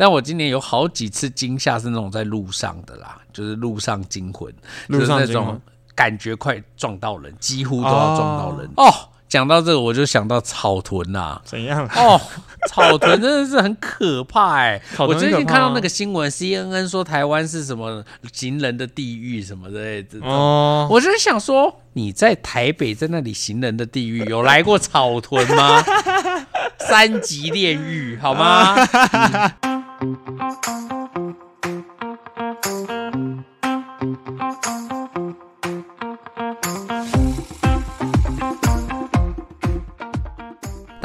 但我今年有好几次惊吓是那种在路上的啦，就是路上惊魂，路上就是那种感觉快撞到人，几乎都要撞到人哦。讲到这个，我就想到草屯呐、怎样？哦，草屯真的是很可怕哎、草我最近看到那个新闻，CNN 说台湾是什么行人的地狱什么之类的。哦，我就是想说，你在台北在那里行人的地狱，有来过草屯吗？三级炼狱好吗？大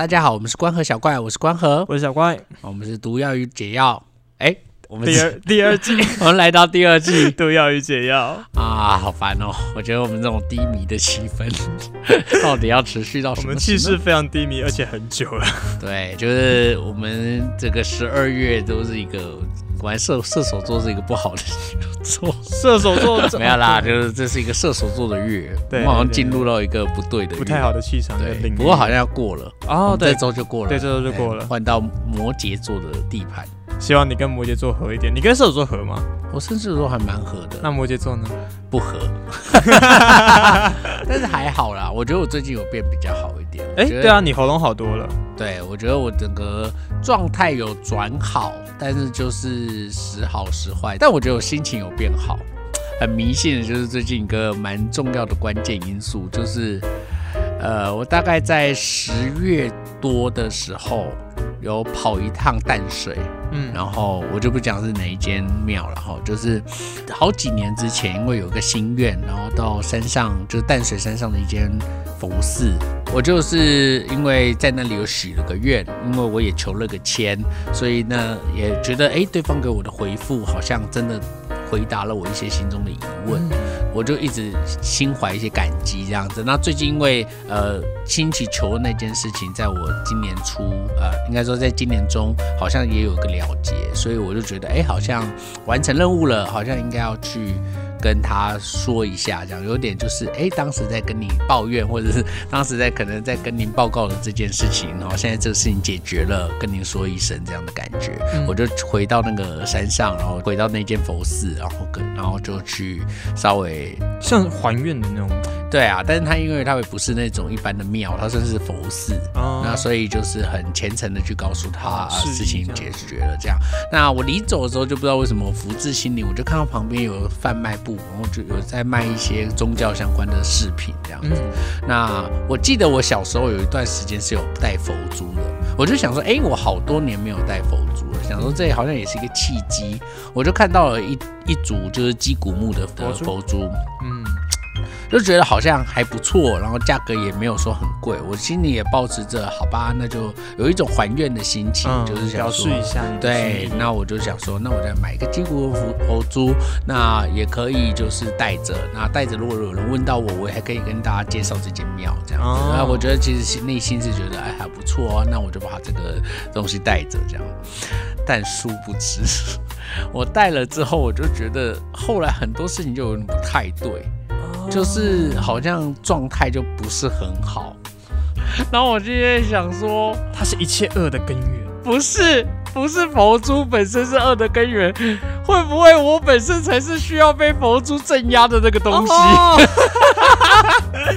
家好，我们是关河小怪，我是关河，我是小怪，我们是毒药与解药。哎、我们第二第二季。我们来到第二季。毒药与解药，啊，好烦哦！我觉得我们这种低迷的气氛，到底要持续到什么我们气势非常低迷，而且很久了。对，就是我们这个十二月都是一个，果然射射手座是一个不好的座，射手座 没有啦，就是这是一个射手座的月，对我们好像进入到一个不对的不太好的气场的对。不过好像要过了，哦，对这，周就过了，对这周就过了。换到摩羯座的地盘。希望你跟摩羯座合一点。你跟射手座合吗？我射手座还蛮合的，那摩羯座呢？不合，但是还好啦。我觉得我最近有变比较好一点。我哎，对啊，你喉咙好多了。对，我觉得我整个状态有转好，但是就是时好时坏。但我觉得我心情有变好，很迷信的就是最近一个蛮重要的关键因素，就是呃，我大概在十月多的时候有跑一趟淡水，嗯，然后我就不讲是哪一间庙了哈，就是好几年之前，因为有个心愿，然后到山上就是淡水山上的一间佛寺，我就是因为在那里有许了个愿，因为我也求了个签，所以呢也觉得哎，对方给我的回复好像真的回答了我一些心中的疑问，我就一直心怀一些感激这样子。那最近因为呃亲戚求的那件事情，在我今年初呃应该说在今年中好像也有个了结，所以我就觉得哎好像完成任务了，好像应该要去。跟他说一下，这样有点就是，哎，当时在跟你抱怨，或者是当时在可能在跟您报告的这件事情，然后现在这个事情解决了，跟您说一声这样的感觉，嗯我就回到那个山上，然后回到那间佛寺，然后跟然后就去稍微像还愿的那种。对啊，但是他因为他也不是那种一般的庙，他算是佛寺，哦。那所以就是很虔诚的去告诉他、啊、事情解决了这样。那我临走的时候就不知道为什么福至心灵，我就看到旁边有贩卖部，然后就有在卖一些宗教相关的饰品这样子。嗯，那我记得我小时候有一段时间是有戴佛珠的，我就想说，哎、我好多年没有戴佛珠了，想说这好像也是一个契机，我就看到了一一组就是鸡骨木的的佛珠？佛珠，嗯，就觉得好像还不错，然后价格也没有说很贵，我心里也保持着好吧，那就有一种还愿的心情，嗯就是想表说对那我就想说，那我再买一个金骨佛佛珠，那也可以就是带着，那带着如果有人问到我，我也还可以跟大家介绍这间庙这样子。哦那我觉得其实心内心是觉得哎还不错哦，那我就把这个东西带着这样。但殊不知，我带了之后，我就觉得后来很多事情就有点不太对。哦就是好像状态就不是很好。然后我今天想说，它是一切恶的根源。不是不是佛珠本身是恶的根源，会不会我本身才是需要被佛珠镇压的那个东西？哦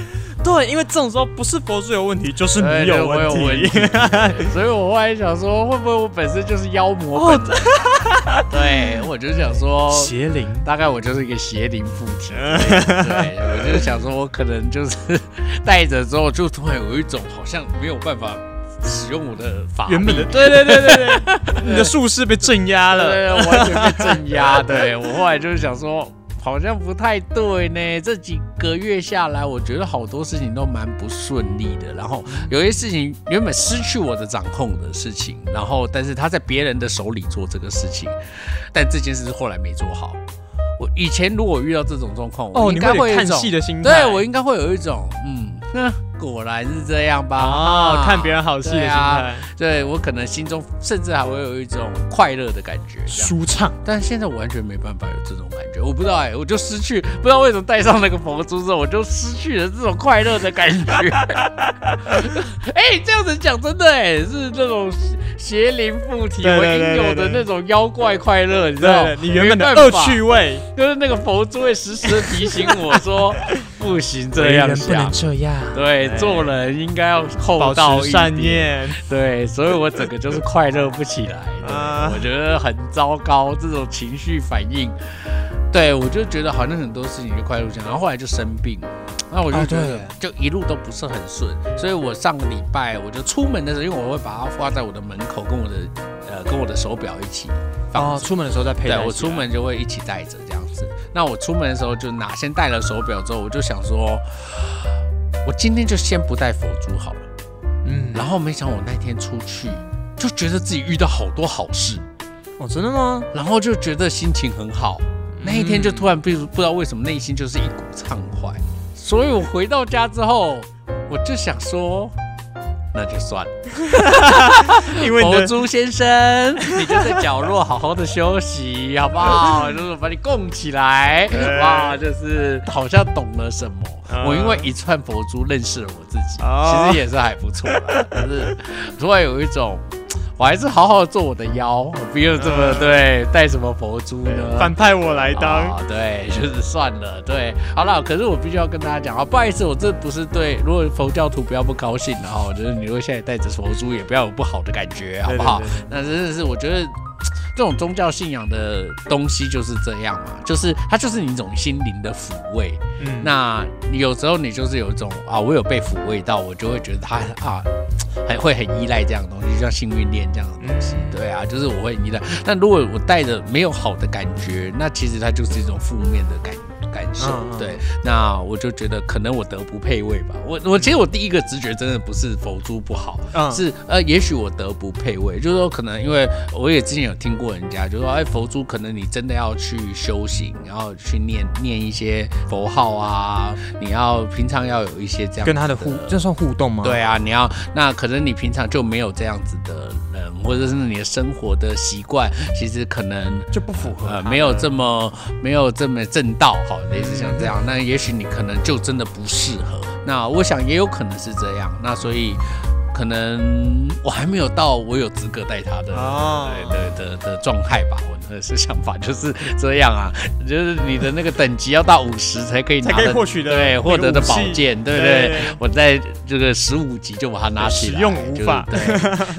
对，因为这种时候不是佛珠有问题，就是你有我有问问题。所以我后来想说，会不会我本身就是妖魔本人？对，我就想说，邪灵，大概我就是一个邪灵附体。对，我就想说，我可能就是带着之后，就突然有一种好像没有办法使用我的法力原本的，对对对对对，你的术士被镇压了。对，完全被镇压。对我后来就是想说，好像不太对呢。这几个月下来，我觉得好多事情都蛮不顺利的。然后有些事情原本失去我的掌控的事情，然后但是他在别人的手里做这个事情，但这件事后来没做好。我以前如果遇到这种状况，我哦，应该会有一种戏的心态。对我应该会有一种嗯，那果然是这样吧？哦，看别人好戏的心态，对我可能心中甚至还会有一种快乐的感觉，舒畅。但现在我完全没办法有这种感觉，我不知道哎、我就失去，不知道为什么戴上那个佛珠之后，我就失去了这种快乐的感觉。哎、这样子讲真的哎、是那种邪灵附体对我应有的那种妖怪快乐，你知道，你原本的恶趣味，就是那个佛珠会时时的提醒我说，不行这样不能想。这样，对做人应该要厚道善。念。对，所以我整个就是快乐不起来我觉得很糟糕，这种情绪反应。对，我就觉得好像很多事情就快乐不起来，然后后来就生病，那我就哦觉得就一路都不是很顺，所以我上个礼拜我就出门的时候，因为我会把它挂在我的门口，跟我的呃跟我的手表一起放哦，出门的时候再佩戴。对我出门就会一起带着这样子。那我出门的时候就拿先戴了手表之后，我就想说，我今天就先不戴佛珠好了。嗯，然后没想我那天出去，就觉得自己遇到好多好事，哦，真的吗？然后就觉得心情很好。那一天就突然不不知道为什么内心就是一股畅快，所以我回到家之后，我就想说。那就算了，因为佛珠先生，你就在角落好好的休息，好不好？就是把你供起来，对哇，就是好像懂了什么。嗯我因为一串佛珠认识了我自己，哦其实也是还不错啦，就是突然有一种。我还是好好的做我的妖，我不用这么嗯对带什么佛珠呢？反派我来当。啊对，就是算了，对，好了。可是我必须要跟大家讲啊，不好意思，我这不是对，如果佛教徒不要不高兴的哈，就是你如果现在带着佛珠，也不要有不好的感觉，好不好对对对？那真的是我觉得。这种宗教信仰的东西就是这样嘛，就是它就是你一种心灵的抚慰。嗯，那有时候你就是有一种啊，我有被抚慰到，我就会觉得它啊，很会很依赖这样的东西，就像幸运链这样的东西。嗯对啊，就是我会很依赖。但如果我带着没有好的感觉，那其实它就是一种负面的感感受。对，那我就觉得可能我德不配位吧。我我其实我第一个直觉真的不是佛珠不好，嗯是呃，也许我德不配位，就是说可能因为我也之前有听过人家就说，哎，佛珠可能你真的要去修行，然后去念念一些佛号啊，你要平常要有一些这样跟他的互，这算互动吗？对啊，你要那可能你平常就没有这样子的人，或者是你的生活的习惯，其实可能就不符合呃，没有这么没有这么正道，类似像这样，那也许你可能就真的不适合。那我想也有可能是这样，那所以可能我还没有到我有资格带他的。哦对的的的状态吧，我的是想法就是这样啊，就是你的那个等级要到五十才可以拿才可以获取的对获得的宝剑，对不对对？我在这个十五级就把它拿起来，使用无法对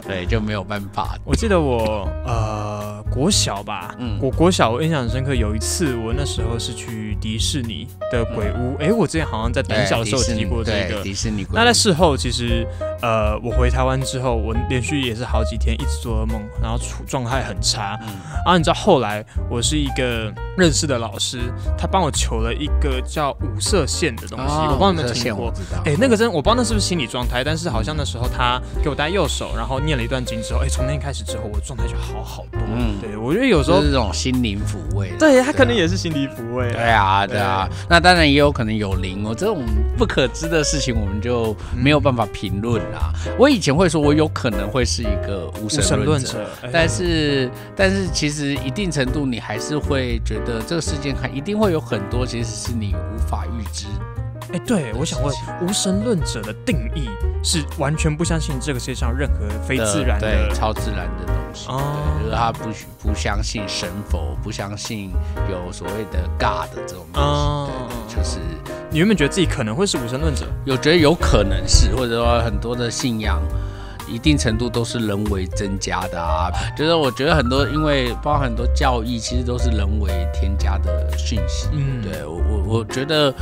对，就没有办法。我记得我呃国小吧，嗯我国小我印象很深刻，有一次我那时候是去迪士尼的鬼屋，诶，我之前好像在胆小的时候提过这个。迪士尼鬼屋。那在事后，其实呃，我回台湾之后，我连续也是好几天一直做噩梦，然后处状态很差。嗯然后你知道后来我是一个认识的老师，他帮我求了一个叫五色线的东西，我帮你有没有听过。哎、那个真我不知道那是不是心理状态，但是好像那时候他给我戴右手，然后念了一段经之后，哎、从那天开始之后，我状态就好好多。嗯对我觉得有时候就是这种心灵抚慰。对他可能也是心理抚慰。对啊，对啊，那当然也有可能有灵哦，这种不可知的事情我们就没有办法评论啦。我以前会说，我有可能会是一个无无神论者，论者，哎但是但是其实一定程度你还是会觉得这个事件还一定会有很多其实是你无法预知。哎、对我想问，无神论者的定义是完全不相信这个世界上任何非自然的对超自然的东西，哦对，就是他不不相信神佛，不相信有所谓的 God 这种东西，哦对对，就是你原本觉得自己可能会是无神论者，有觉得有可能是，或者说很多的信仰。一定程度都是人为增加的啊，就是我觉得很多，因为包含很多教义，其实都是人为添加的讯息。嗯对我我我觉得，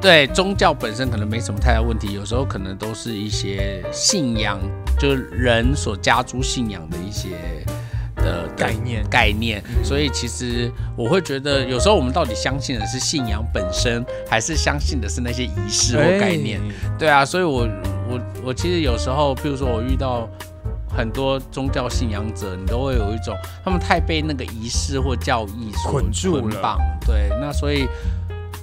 对宗教本身可能没什么太大问题，有时候可能都是一些信仰，就是人所加诸信仰的一些的的概念概念。所以其实我会觉得，有时候我们到底相信的是信仰本身，还是相信的是那些仪式或概念？哎对啊，所以我我我其实有时候，比如说我遇到很多宗教信仰者，你都会有一种他们太被那个仪式或教义所捆住了捆绑。对，那所以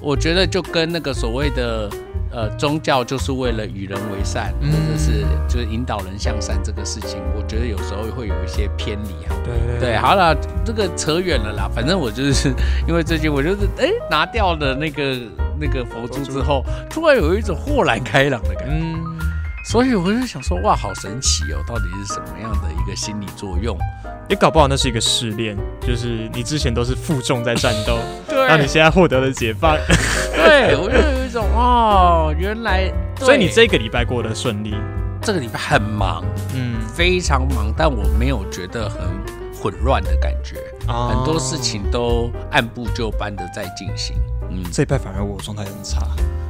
我觉得就跟那个所谓的。呃，宗教就是为了与人为善，或者是就是引导人向善这个事情，我觉得有时候会有一些偏离哈。对对对，好了，这个扯远了啦。反正我就是 因为最近我就是哎拿掉了那个那个佛珠之后，突然有一种豁然开朗的感觉。嗯，所以我就想说，哇，好神奇哦，到底是什么样的一个心理作用？也搞不好那是一个试炼，就是你之前都是负重在战斗，对，那你现在获得了解放，对我就有一种哦，原来，所以你这个礼拜过得顺利，这个礼拜很忙，嗯，非常忙，但我没有觉得很混乱的感觉，很多事情都按部就班的在进行，嗯，这一拜反而我状态很差。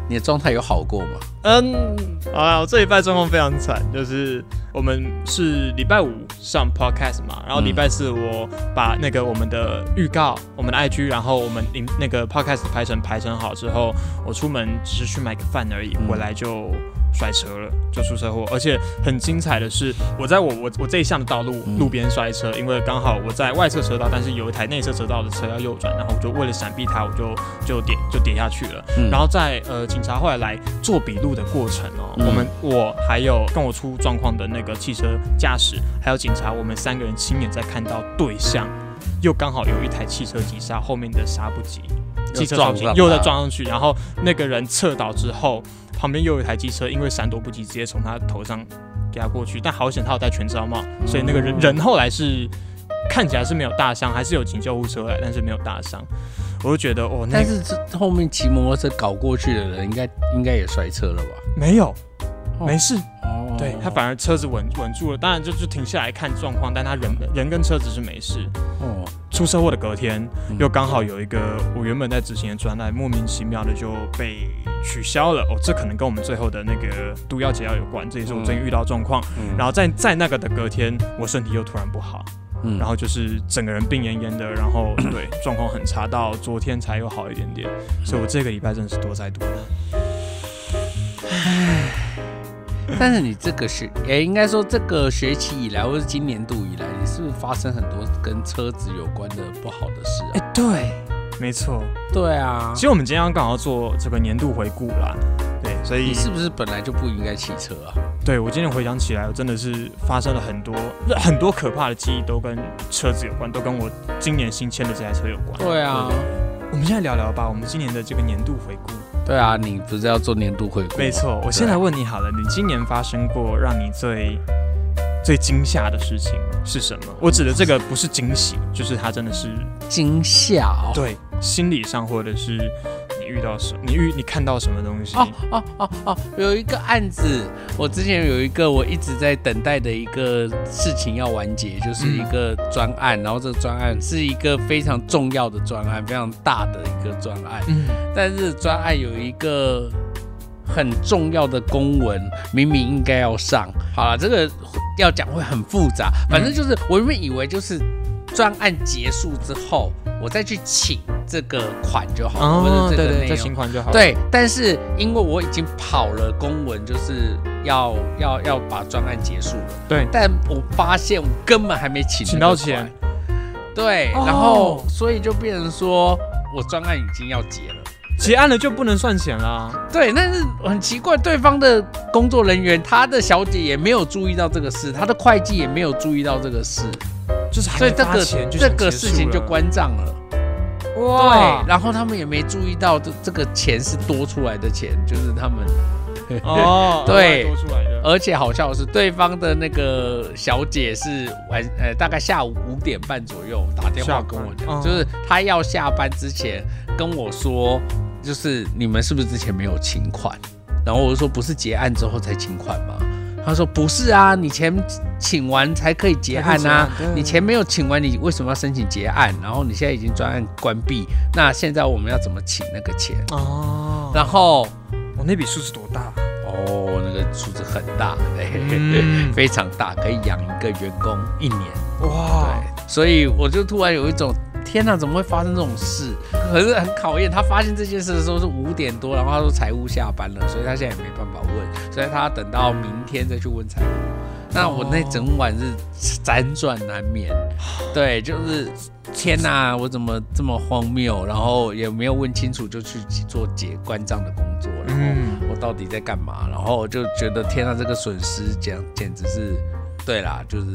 你的状态有好过吗？嗯，啊，我这礼拜状况非常惨，就是我们是礼拜五上 podcast 嘛，然后礼拜四我把那个我们的预告、我们的 IG，然后我们那个 podcast 排成排成好之后，我出门只是去买个饭而已，回来就。摔车了，就出车祸，而且很精彩的是，我在我我我这一项的道路路边摔车，因为刚好我在外侧车道，但是有一台内侧车道的车要右转，然后我就为了闪避它，我就就点就跌下去了。然后在呃警察后来来做笔录的过程哦，我们我还有跟我出状况的那个汽车驾驶，还有警察，我们三个人亲眼在看到对象，又刚好有一台汽车急刹，后面的刹不及，汽车撞又再撞上去，然后那个人侧倒之后。旁边又有一台机车，因为闪躲不及，直接从他头上给他过去。但好险他有戴全罩帽，所以那个人人后来是看起来是没有大伤，还是有请救护车来，但是没有大伤。我就觉得哦，但是这后面骑摩托车搞过去的人，应该应该也摔车了吧？没有，没事。对他反而车子稳稳住了，当然就就停下来看状况，但他人人跟车子是没事。哦，出车祸的隔天又刚好有一个我原本在执行的专案，莫名其妙的就被取消了。哦，这可能跟我们最后的那个毒药解药有关，这也是我最近遇到状况。然后在在那个的隔天，我身体又突然不好，然后就是整个人病恹恹的，然后 对状况很差，到昨天才又好一点点。所以我这个礼拜真的是多灾多难。但是你这个学，也应该说这个学期以来，或是今年度以来，你是不是发生很多跟车子有关的不好的事啊？哎，对，没错，对啊。其实我们今天刚好做这个年度回顾啦，对，所以你是不是本来就不应该骑车啊？对我今天回想起来，我真的是发生了很多很多可怕的记忆，都跟车子有关，都跟我今年新签的这台车有关。对啊，我们现在聊聊吧，我们今年的这个年度回顾。对啊，你不是要做年度回顾？没错，我先来问你好了，你今年发生过让你最最惊吓的事情是什么？我指的这个不是惊喜，就是它真的是惊吓哦。对，心理上或者是。遇到什？你遇你看到什么东西？哦哦哦哦，有一个案子，我之前有一个我一直在等待的一个事情要完结，就是一个专案，然后这个专案是一个非常重要的专案，非常大的一个专案。嗯，但是专案有一个很重要的公文，明明应该要上。好了，这个要讲会很复杂，反正就是我原本以为就是专案结束之后，我再去请。这个款就好，或者这个内容款就好。对，但是因为我已经跑了公文，就是要要要把专案结束了。对，但我发现我根本还没请请到钱。对，然后所以就变成说我专案已经要结了，结案了就不能算钱啦。对，但是很奇怪，对方的工作人员，他的小姐也没有注意到这个事，他的会计也没有注意到这个事，就是所以这个这个事情就关账了。哇！对，然后他们也没注意到这这个钱是多出来的钱，就是他们哦，对，多出来的。而且好笑的是，对方的那个小姐是晚呃大概下午五点半左右打电话跟我讲，就是她要下班之前跟我说，就是你们是不是之前没有请款？然后我就说不是结案之后才请款吗？他说不是啊，你钱请完才可以结案啊，你钱没有请完，你为什么要申请结案？然后你现在已经专案关闭，那现在我们要怎么请那个钱？哦，然后我那笔数字多大？哦，那个数字很大，非常大，可以养一个员工一年。哇，对，所以我就突然有一种。天哪，怎么会发生这种事？可是很考验他发现这件事的时候是五点多，然后他说财务下班了，所以他现在也没办法问，所以他等到明天再去问财务。那我那整晚是辗转难眠，对，就是天哪，我怎么这么荒谬？然后也没有问清楚就去做结关账的工作然。后嗯，我到底在干嘛？然后我就觉得天啊，这个损失简简直是，对啦，就是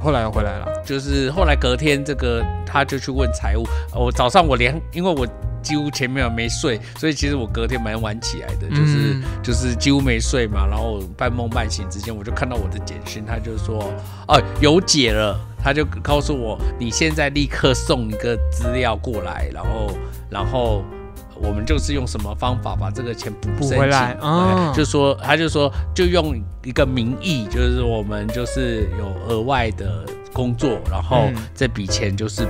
后来又回来了，就是后来隔天这个他就去问财务，呃我早上我连因为我几乎前面没睡，所以其实我隔天蛮晚起来的，就是、嗯就是几乎没睡嘛，然后半梦半醒之间我就看到我的简讯，他就说哦有解了，他就告诉我你现在立刻送一个资料过来，然后然后。我们就是用什么方法把这个钱补补回来啊就说他就说就用一个名义，就是我们就是有额外的工作，然后嗯。这笔钱就是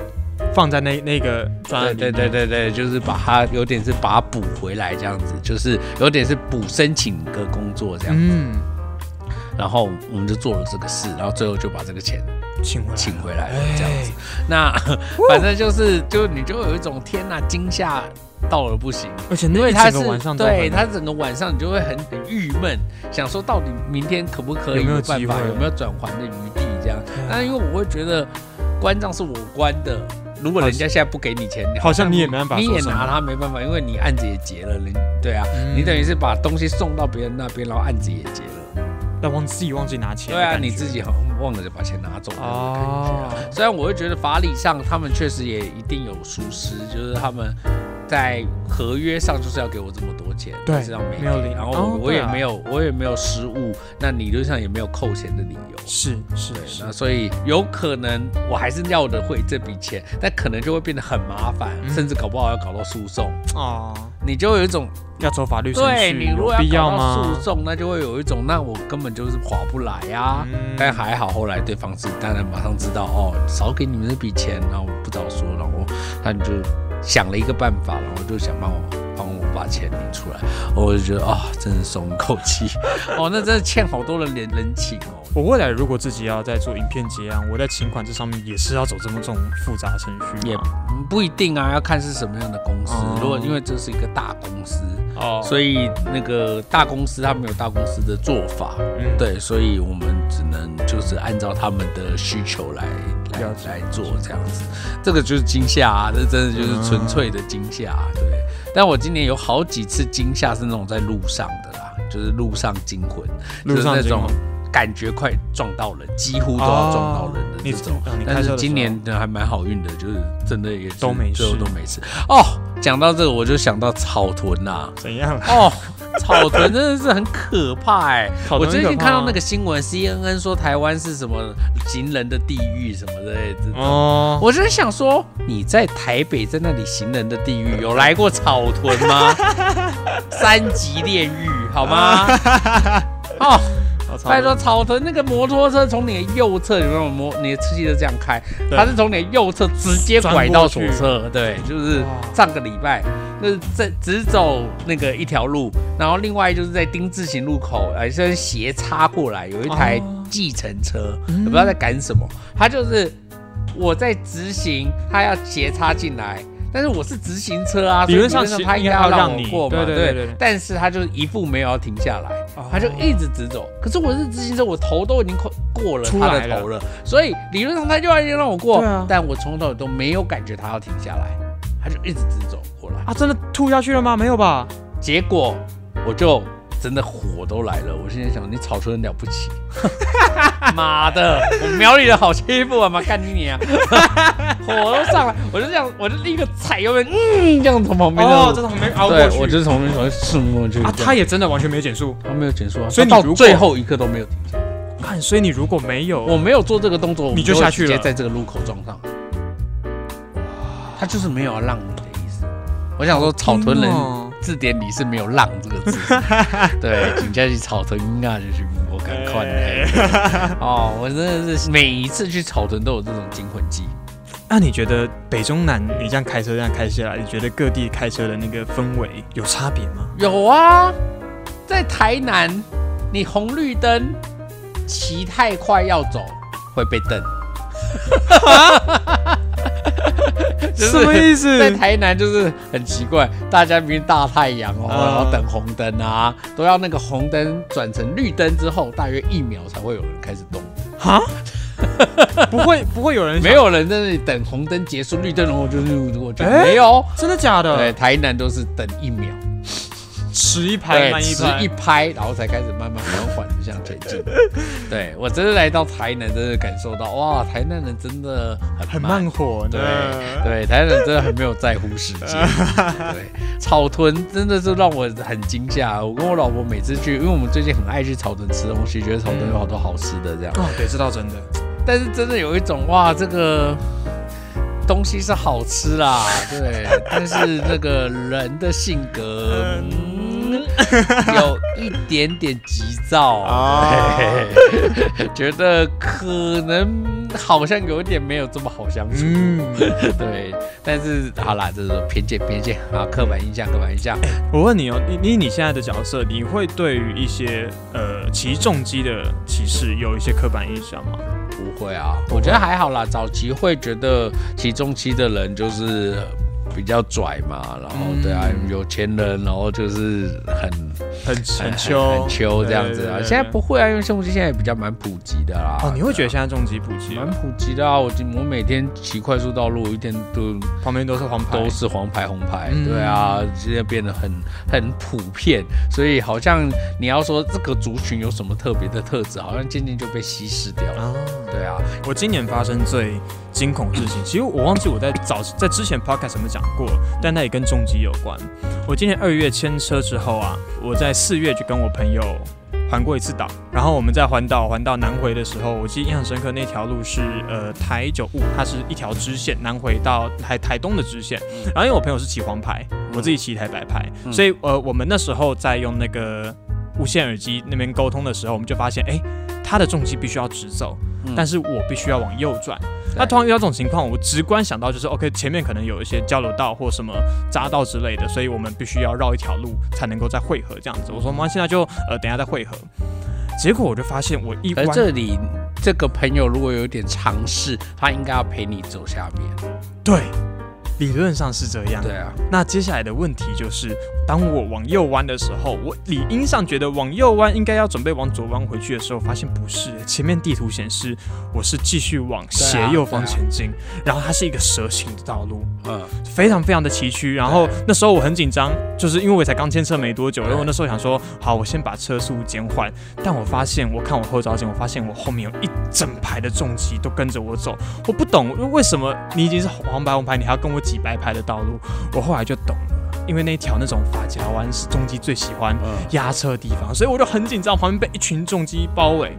放在那那个专案对对对对对，就是把它有点是把它补回来这样子，就是有点是补申请个工作这样，嗯，然后我们就做了这个事，然后最后就把这个钱请回来，请回来了哎。这样子。那 反正就是就你就有一种天哪惊吓到了不行。而且因为他是整个晚上对他整个晚上你就会很很郁闷，想说到底明天可不可以有没有办法有没有转还的余地这样。对啊那因为我会觉得关账是我关的，如果人家现在不给你钱，好像你也没办法你也拿他没办法，因为你案子也结了，人对啊，嗯你等于是把东西送到别人那边，然后案子也结了。但忘自己忘记拿钱对啊，你自己好像忘了就把钱拿走了。哦，虽然我会觉得法理上他们确实也一定有疏失，就是他们在合约上就是要给我这么多钱，对但是要没没有然后哦我我也没有我也没有失误，那理论上也没有扣钱的理由。是是，是。那，所以有可能我还是要的回这笔钱，但可能就会变得很麻烦，嗯。甚至搞不好要搞到诉讼，哦，你就有一种要走法律程序，对你如果要诉？讼，那就会有一种那我根本就是划不来啊。嗯。但还好，后来对方是当然马上知道哦，少给你们这笔钱，然后不早说，然后他就想了一个办法，然后就想帮我把钱领出来，我就觉得啊、真是松一口气 哦，那真的欠好多人人人情哦。我未来如果自己要在做影片结案，我在请款这上面也是要走这么这种复杂程序也不一定啊，要看是什么样的公司。哦如果因为这是一个大公司，哦所以那个大公司他们有大公司的做法，嗯，对，所以我们只能就是按照他们的需求来来来做这样子。这个就是惊吓啊，这真的就是纯粹的惊吓、啊对。但我今年有好几次惊吓是那种在路上的啦，就是路上惊魂，路上就是那种感觉快撞到人，几乎都要撞到人的这种。但是今年的还蛮好运的，就是真的也是都没最后都没事。哦，讲到这个我就想到草屯呐、怎样？哦，草屯真的是很可怕哎、我最近看到那个新闻，CNN 说台湾是什么行人的地狱什么之类的。哦，哦，我就是想说，你在台北在那里行人的地狱，有来过草屯吗？三级炼狱好吗？哦，拜托，草屯那个摩托车从你的右侧，有没有摩你的车就这样开，对。它是从你的右侧直接拐到左侧，对，就是上个礼拜，就是在只走那个一条路，然后另外就是在丁字形路口，呃，是斜插过来，有一台哦。计程车，嗯也不知道在赶什么，他就是我在直行，他要斜插进来。但是我是直行车啊，理论上他应应该该要让你我过嘛，对对对但是他就是一步没有要停下来，哦他就一直直走。可是我是直行车，我头都已经快过了他的头了，所以理论上他就要让我过，啊但我从头到尾都没有感觉他要停下来，他就一直直走过来。啊，真的吐下去了吗？没有吧？结果我就真的火都来了，我现在想你草屯人了不起，妈的，我苗栗人好欺负啊，妈干你啊！火都上来，我就这样，我就立刻踩油门，嗯，这样从旁边哦，这从旁边熬过对，去。我就是从旁边从顺过去啊，他也真的完全没减速。他没有减速啊，所以你到最后一刻都没有停下来。看，所以你如果没有，我没有做这个动作，你就下去了直接在这个路口撞上。他就是没有要让你的意思。我想说，草屯人哦字典里是没有“浪”这个字。对，请假去草屯啊，就是我赶快哎哦，我真的是每一次去草屯都有这种惊魂记。那你觉得北中南，你这样开车这样开下来，你觉得各地开车的那个氛围有差别吗？有啊，在台南，你红绿灯骑太快要走会被瞪。就是什么意思？在台南就是很奇怪，大家明明大太阳哦，嗯然后等红灯啊，都要那个红灯转成绿灯之后，大约一秒才会有人开始动。哈？不会不会有人没？有人在那里等红灯结束，绿灯然后就是我觉得哎没有。真的假的？对，台南都是等一秒，迟一拍对，慢一拍迟一，拍，然后才开始慢慢缓缓的向前进。对我真的来到台南，真的感受到哇，台南人真的很很慢火对的。对，台南人真的很没有在乎时间。对，草屯真的是让我很惊吓。我跟我老婆每次去，因为我们最近很爱去草屯吃东西，觉得草屯有好多好吃的这样。哦，对，这倒真的。但是真的有一种哇，这个东西是好吃啦，对，但是那个人的性格。嗯，有一点点急躁啊对 觉得可能好像有一点没有这么好相处，嗯，对，但是好啦，这是偏见，偏见啊，刻板印象，刻板印象。我问你哦，你你你现在的角色，你会对于一些呃骑重机的骑士有一些刻板印象吗？不会啊，我觉得还好啦。早期会觉得骑中期的人就是比较拽嘛，然后嗯对啊，有钱人，然后就是很很很秋很秋这样子啊。现在不会啊，因为重机现在也比较蛮普及的啦。哦，你会觉得对现在重机普及蛮普及的啊？我我每天骑快速道路，一天都旁边都是黄牌，都是黄牌红牌，嗯对啊，现在变得很很普遍，所以好像你要说这个族群有什么特别的特质，好像渐渐就被稀释掉了。啊。对啊，我今年发生最惊恐的事情，其实我忘记我在早在之前 podcast 有没有讲过，但那也跟重机有关。我今年二月签车之后啊，我在四月就跟我朋友环过一次岛，然后我们在环岛环到南回的时候，我记得印象深刻，那条路是呃台九五，它是一条支线，南回到台台东的支线。然后因为我朋友是骑黄牌，我自己骑一台白牌，嗯所以呃我们那时候在用那个无线耳机那边沟通的时候，我们就发现，哎，他的重机必须要直走。嗯但是我必须要往右转。那通常遇到这种情况，我直观想到就是，OK，前面可能有一些交流道或什么匝道之类的，所以我们必须要绕一条路才能够再汇合这样子。我说，妈，现在就呃等一下再汇合。结果我就发现我一这里这个朋友如果有点尝试，他应该要陪你走下面。对，理论上是这样。对啊，那接下来的问题就是，当我往右弯的时候，我理应上觉得往右弯应该要准备往左弯回去的时候，发现不是，前面地图显示我是继续往斜右方前进，然后它是一个蛇形的道路。嗯，非常非常的崎岖。然后那时候我很紧张，就是因为我才刚牵车没多久，然后我那时候想说，好，我先把车速减缓。但我发现，我看我后照镜，我发现我后面有一整排的重机都跟着我走。我不懂为什么你已经是黄牌红牌，你还要跟我洗白牌的道路。我后来就懂了，因为那条那种发夹弯是重机最喜欢嗯压车的地方，所以我就很紧张，旁边被一群重机包围。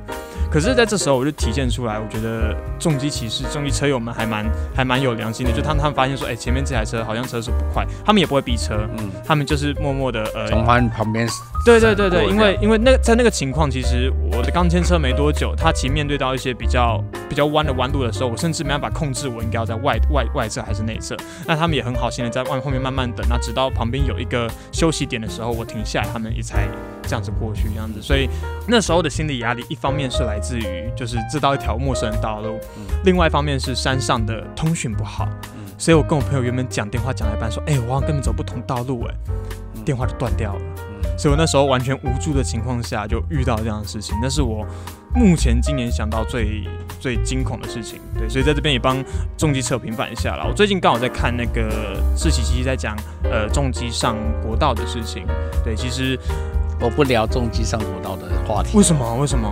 可是在这时候，我就体现出来，我觉得重机骑士、重机车友们还蛮还蛮有良心的，就他们他们发现说，哎、前面这台车好像车速不快，他们也不会逼车，嗯，他们就是默默的呃，从旁旁边对对对对，因为因为那在那个情况，其实我的刚牵车没多久，他其实面对到一些比较比较弯的弯路的时候，我甚至没办法控制我应该要在外外外侧还是内侧。那他们也很好心的在外后面慢慢等，那直到旁边有一个休息点的时候，我停下来，他们也才这样子过去这样子。所以那时候的心理压力，一方面是来自于就是知道一条陌生的道路，嗯另外一方面是山上的通讯不好。嗯所以我跟我朋友原本讲电话讲到一半，说：“哎、我好像跟你走不同道路、哎、嗯电话就断掉了。”嗯所以我那时候完全无助的情况下，就遇到这样的事情，那是我目前今年想到最最惊恐的事情。对，所以在这边也帮重机车友平反一下啦。我最近刚好在看那个世奇奇在讲呃重机上国道的事情。对，其实我不聊重机上国道的话题，为什么为什么？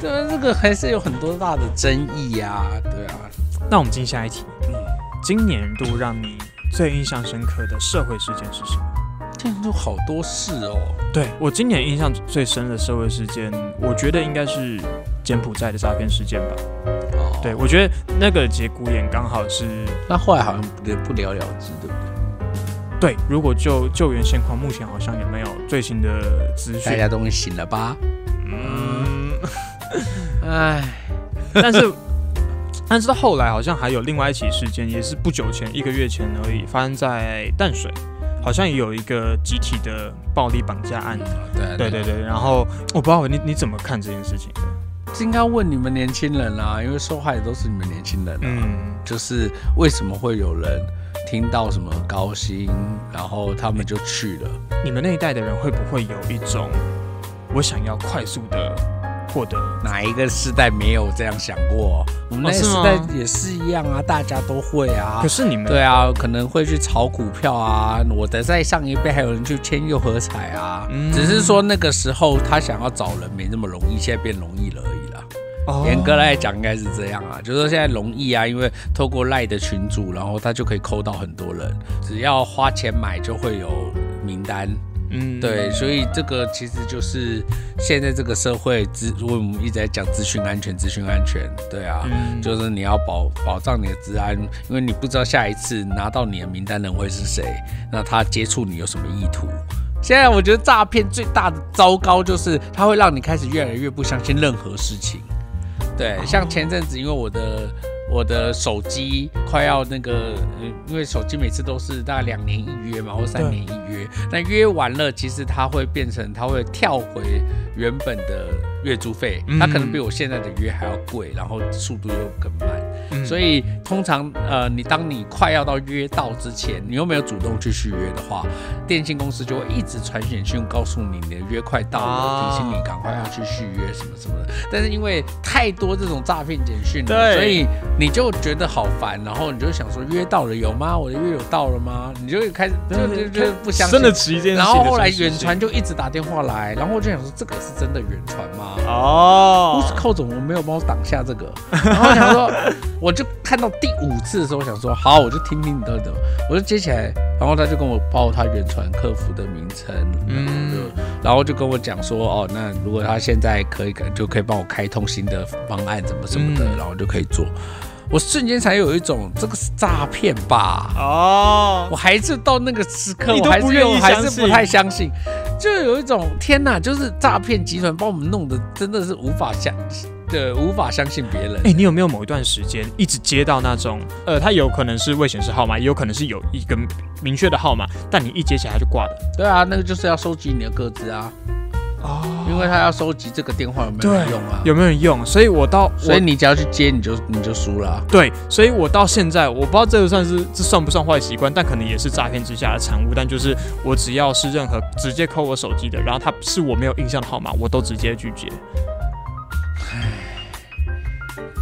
这 这个还是有很多大的争议呀、对啊，那我们进下一题。嗯，今年度让你最印象深刻的社会事件是什么？这样就好多事哦。对我今年印象最深的社会事件，我觉得应该是柬埔寨的诈骗事件吧。哦，对，我觉得那个节骨眼刚好是那后来好像也不了了之，对不对？对。如果就救援现况，目前好像也没有最新的资讯大。家终于醒了吧？嗯，唉，但是但是到后来好像还有另外一起事件，也是不久前一个月前而已，发生在淡水，好像也有一个集体的暴力绑架案。对对对对，然后我不知道你你怎么看这件事情的？这应该问你们年轻人啦，因为受害的都是你们年轻人啊。嗯，就是为什么会有人听到什么高薪，然后他们就去了？你们那一代的人会不会有一种我想要快速的获得。哪一个时代没有这样想过？我们那个时代也是一样啊，大家都会啊可。是你们对啊，可能会去炒股票啊。我的在上一辈还有人去签六合彩啊，嗯只是说那个时候他想要找人没那么容易，现在变容易了而已啦。哦严格来讲，应该是这样啊，就是说现在容易啊，因为透过赖的群组，然后他就可以扣到很多人，只要花钱买就会有名单。嗯对，所以这个其实就是现在这个社会资，我们一直在讲资讯安全，资讯安全，对啊。嗯就是你要保保障你的治安，因为你不知道下一次拿到你的名单人会是谁，那他接触你有什么意图？现在我觉得诈骗最大的糟糕就是它会让你开始越来越不相信任何事情。对，像前阵子因为我的我的手机快要那个，呃因为手机每次都是大概两年一约嘛，或三年一约，那约完了，其实它会变成它会跳回原本的月租费，它可能比我现在的约还要贵，然后速度又更慢。嗯所以通常呃，你当你快要到约到之前，你又没有主动去续约的话，电信公司就会一直传简讯告诉你你的约快到了，啊提醒你赶快要去续约什么什么的。但是因为太多这种诈骗简讯了，对所以你就觉得好烦，然后你就想说约到了有吗？我的约有到了吗？你就开始就就就不相信真的。质疑这件事然后后来远传就一直打电话来，然后我就想说这个是真的远传吗？哦不是寇总，我没有帮我挡下这个。然后我想说，我就看到第五次的时候，我想说好，我就听听你到底怎么，我就接起来，然后他就跟我报他远传客服的名称，嗯，就然后就跟我讲说，哦，那如果他现在可以，就可以帮我开通新的方案，怎么什么的，嗯。然后就可以做。我瞬间才有一种这个是诈骗吧。哦。我，还是到那个时刻，我还是都不愿意有还相信。是不太相信，就有一种天哪，就是诈骗集团把我们弄得真的是无法相，对，无法相信别人。哎、你有没有某一段时间一直接到那种，呃，他有可能是未显示号码，也有可能是有一个明确的号码，但你一接起来他就挂的。对啊，那个就是要收集你的个资啊，哦，因为他要收集这个电话有没有人用啊。有没有人用？所以我到我所以你只要去接，你就你就输了啊、对，所以我到现在我不知道这个算是这算不算坏习惯，但可能也是诈骗之下的产物。但就是我只要是任何直接扣我手机的，然后他是我没有印象的号码，我都直接拒绝。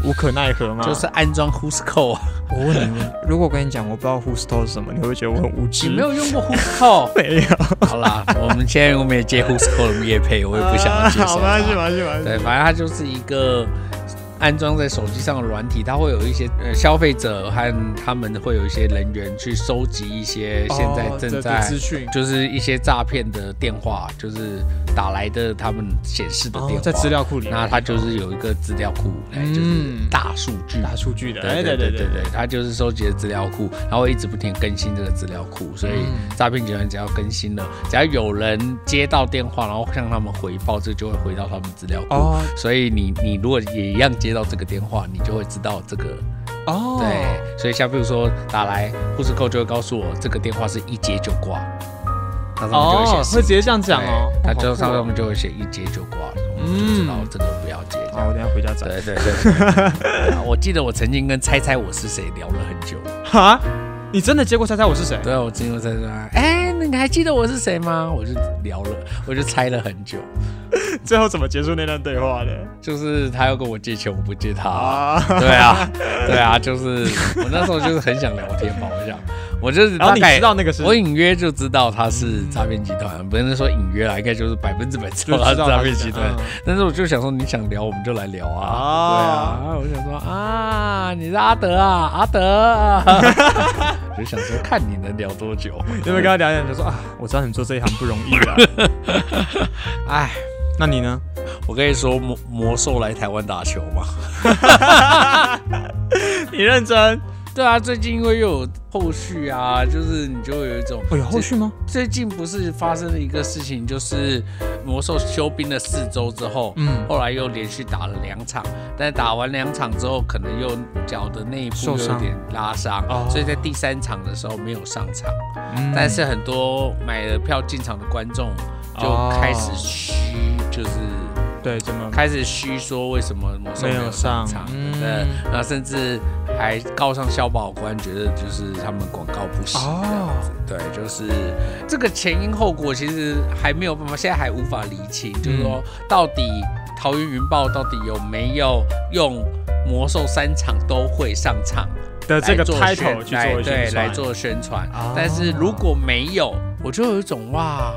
无可奈何吗？就是安装 Who's Call 啊。我问你，如果我跟你讲我不知道 Who's o 是什么，你会觉得我很无知？你没有用过 Who's Call？没有，好啦，我们现在我们也接 Who's Call 的业配，我也不想要接受 好，没关系，没。关系，没关系。对，反正它就是一个安装在手机上的软体，它会有一些呃消费者和他们会有一些人员去收集一些现在正在、资讯，就是一些诈骗的电话，就是打来的他们显示的电话，哦在资料库里，那它就是有一个资料库，就是大数据。大数据的，对哎对对对对，它就是收集的资料库，然后一直不停更新这个资料库，所以嗯。诈骗集团只要更新了，只要有人接到电话，然后向他们回报，这就会回到他们资料库。哦。所以你你如果也一样接到这个电话，你就会知道这个哦，对。所以像比如说打来，护士扣就会告诉我这个电话是一接就挂，哦，会直接这样讲哦，对它就上面就会写一接就挂，我们就知道这个不要接。这好，我等下回家找。对对对 我记得我曾经跟猜猜我是谁聊了很久。哈，你真的接过猜猜我是谁？对啊，我经过猜猜，哎，那你还记得我是谁吗？我就聊了，我就猜了很久。最后怎么结束那段对话的？就是他要跟我借钱，我不借他。啊，对啊，对啊，就是我那时候就是很想聊天嘛，我想，我就是大概知道那个是我隐约就知道他是诈骗集团，不能说隐约啦，应该就是百分之百知道他是诈骗集团嗯。但是我就想说，你想聊我们就来聊啊，啊对啊，我就想说啊，你是阿德啊，阿德啊，就想说看你能聊多久。有没有跟他聊天就说啊，我知道你做这一行不容易啊。哎，那你呢？我跟你说，魔魔兽来台湾打球嘛？你认真？对啊，最近因为又有后续啊，就是你就会有一种，哦，有后续吗？最近不是发生了一个事情，就是魔兽休兵了四周之后，嗯，后来又连续打了两场，但打完两场之后，可能又脚的内部受伤有点拉伤，哦所以在第三场的时候没有上场。嗯但是很多买了票进场的观众就哦开始嘘，就是对怎么开始嘘说为什么魔兽没没有有上上场，嗯对，然后甚至还告上消保官，觉得就是他们广告不行哦这样子。对，就是这个前因后果其实还没有办法，现在还无法厘清，就是说到底桃园云豹到底有没有用魔兽三场都会上场的这个 title 来对做宣传来做宣传哦？但是如果没有，我就有一种哇。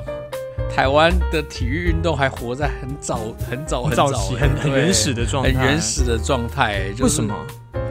台湾的体育运动还活在很早、很早、很早很很原始的状态，很原。始的状态、欸。就是为什么？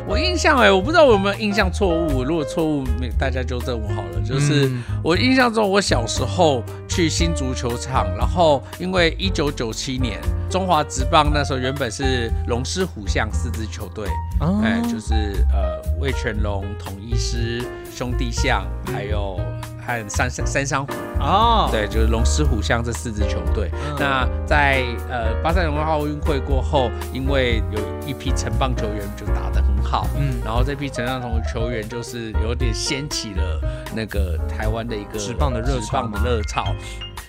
我印象哎、我不知道我有没有印象错误。如果错误，没大家纠正我好了。就是、嗯我印象中，我小时候去新足球场，然后因为一九九七年中华职棒那时候原本是龙狮虎象四支球队，哦。哎、就是呃魏全龙、统一师、兄弟象，还有和三三三山虎，哦，对，就是龙狮虎象这四支球队。嗯。那在呃巴塞隆纳奥运会过后，因为有一批城棒球员就打得很好，嗯，然后这批城棒同球员就是有点掀起了那个台湾的一个职棒的热职棒的热潮，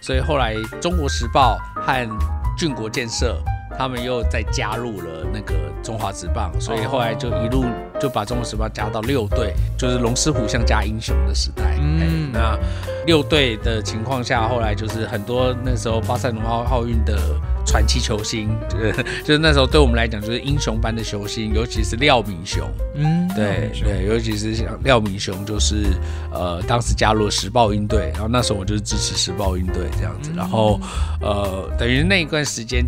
所以后来中国时报和俊国建设。他们又再加入了那个中华职棒，所以后来就一路就把中国时报加到六队，就是龙狮虎象加英雄的时代。嗯嗯，那六队的情况下，后来就是很多那时候巴塞隆奥奥运的传奇球星，就是就是那时候对我们来讲就是英雄般的球星，尤其是廖敏雄。嗯，对对，尤其是像廖敏雄，就是呃，当时加入了时报鹰队，然后那时候我就是支持时报鹰队这样子，然后呃，等于那一段时间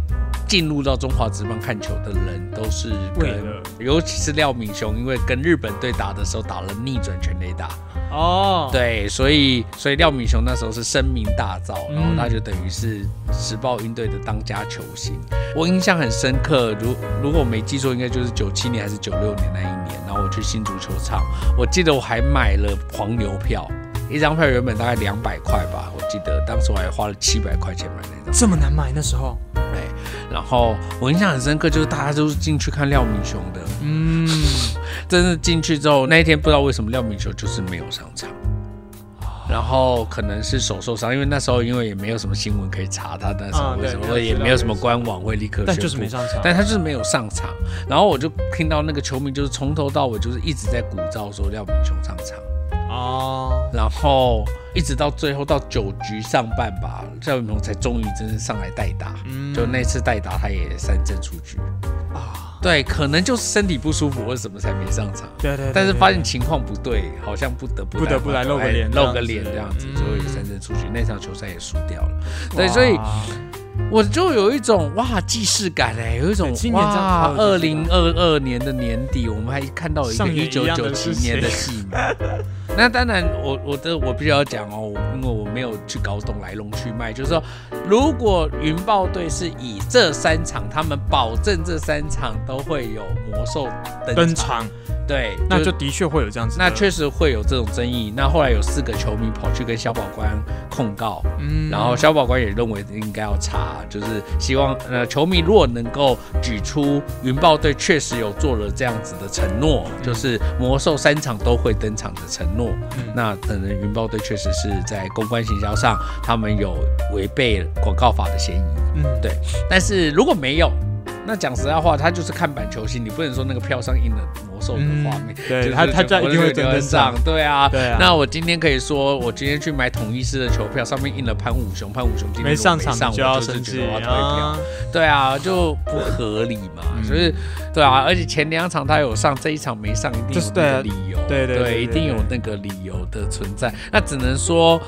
进入到中华职棒看球的人都是跟为了，尤其是廖敏雄，因为跟日本队打的时候打了逆转全垒打，哦，，对，所以所以廖敏雄那时候是声名大噪，嗯然后他就等于是时报鹰队的当家球星。我印象很深刻，如如果我没记错，应该就是九七年还是九六年那一年，然后我去新足球场，我记得我还买了黄牛票，一张票原本大概两百块吧，我记得当时我还花了七百块钱买那张。这么难买那时候，哎，然后我印象很深刻，就是大家都是进去看廖敏雄的，嗯，真的进去之后，那一天不知道为什么廖明雄就是没有上场，然后可能是手受伤，因为那时候因为也没有什么新闻可以查他那时候啊对为什么，也没有什么官网会立刻但宣布。就是没上场，但他就是没有上场，然后我就听到那个球迷就是从头到尾就是一直在鼓噪说廖明雄上场，哦，然后一直到最后到九局上半吧，廖敏雄才终于真正上来代打，嗯。就那次代打他也三振出局，啊，对，可能就是身体不舒服或者什么才没上场。对对，对但是对发现情况不对，好像不得不不得不来露个脸露个脸这样子，嗯最后也三振出局，那场球赛也输掉了。对，所以我就有一种哇既视感哎，有一种哇，二零二二年的年底，我们还看到一个一九九七年的戏嘛。那当然我，我的我必须要讲哦，因为我没有去搞懂来龙去脉，就是说，如果云豹队是以这三场，他们保证这三场都会有魔兽登，场，对，那就的确会有这样子，那确实会有这种争议。那后来有四个球迷跑去跟消保官控告，嗯然后消保官也认为应该要查，就是希望呃球迷如果能够举出云豹队确实有做了这样子的承诺，就是魔兽三场都会登场的承诺，嗯那可能云豹队确实是在公关行销上他们有违背广告法的嫌疑。嗯对但是如果没有，那讲实在话，他就是看板球星，你不能说那个票上印了魔兽的画面。嗯对他他这样一定会就登上上，，对啊，对啊那我今天可以说，我今天去买统一狮的球票，上面印了潘武雄，潘武雄今天没上场就要生气。啊，对啊，就不合理嘛。嗯所以，对啊，而且前两场他有上，这一场没上，一定有理由，对对对对一定有那个理由的存在。那只能说。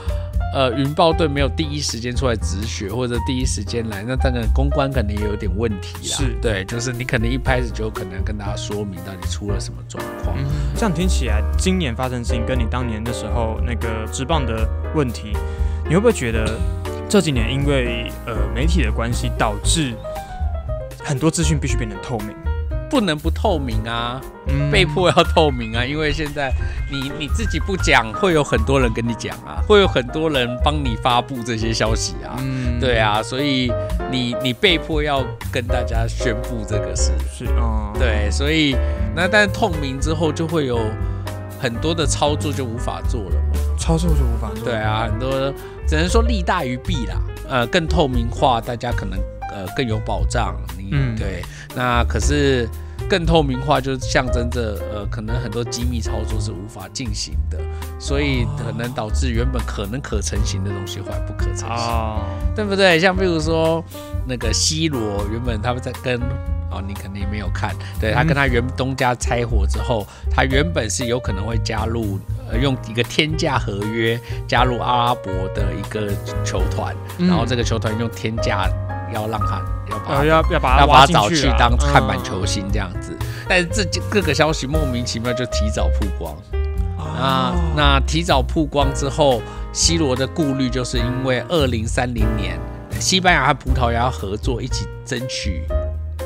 呃，云豹队没有第一时间出来止血，或者第一时间来，那当然公关可能也有点问题啦。是对，就是你可能一开始就可能跟大家说明到底出了什么状况。嗯，这样听起来，今年发生的事情跟你当年的时候那个职棒的问题，你会不会觉得这几年因为呃媒体的关系，导致很多资讯必须变得透明？不能不透明啊，嗯。被迫要透明啊，因为现在你你自己不讲，会有很多人跟你讲啊，会有很多人帮你发布这些消息啊。嗯。对，啊，所以你你被迫要跟大家宣布这个事，是嗯，对，所以那但透明之后就会有很多的操作就无法做了嘛，操作就无法做。对啊，很多只能说利大于弊啦，呃，更透明化，大家可能呃更有保障，你、嗯。对，那可是更透明化，就是象征着呃，可能很多机密操作是无法进行的，所以可能导致原本可能可成型的东西后来不可成型，哦，对不对？像比如说那个 C 罗，原本他们在跟哦，你肯定没有看，对他跟他原东家拆伙之后，他原本是有可能会加入，呃，用一个天价合约加入阿拉伯的一个球团，嗯然后这个球团用天价要让他要把呃，要要把它要把他找挖进去当看板嗯球星这样子，但是这各个消息莫名其妙就提早曝光。啊，那提早曝光之后，C 罗的顾虑就是因为二零三零年西班牙和葡萄牙合作，一起争取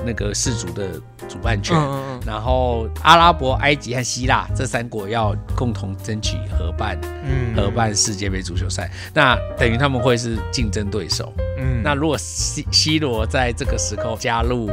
那个世足的主办权。嗯嗯。然后阿拉伯、埃及和希腊这三国要共同争取合办嗯。合办世界杯足球赛，那等于他们会是竞争对手。嗯。那如果西西罗在这个时候加入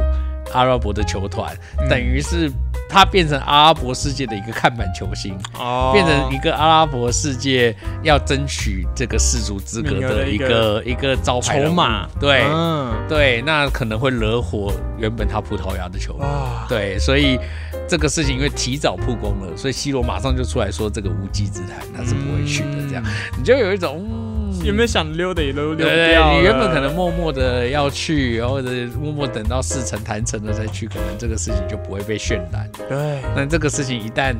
阿拉伯的球团，嗯。等于是他变成阿拉伯世界的一个看板球星，哦。变成一个阿拉伯世界要争取这个世足资格的的一个一个招牌筹码，对、嗯。对，那可能会惹火原本他葡萄牙的球迷。对，所以这个事情因为提早曝光了，所以 C 罗马上就出来说这个无稽之谈，他是不会去的。这样，你就有一种，嗯，有没有想溜的也都溜对掉了你原本可能默默的要去，或者默默等到事成谈成了再去，可能这个事情就不会被渲染。对，那这个事情一旦，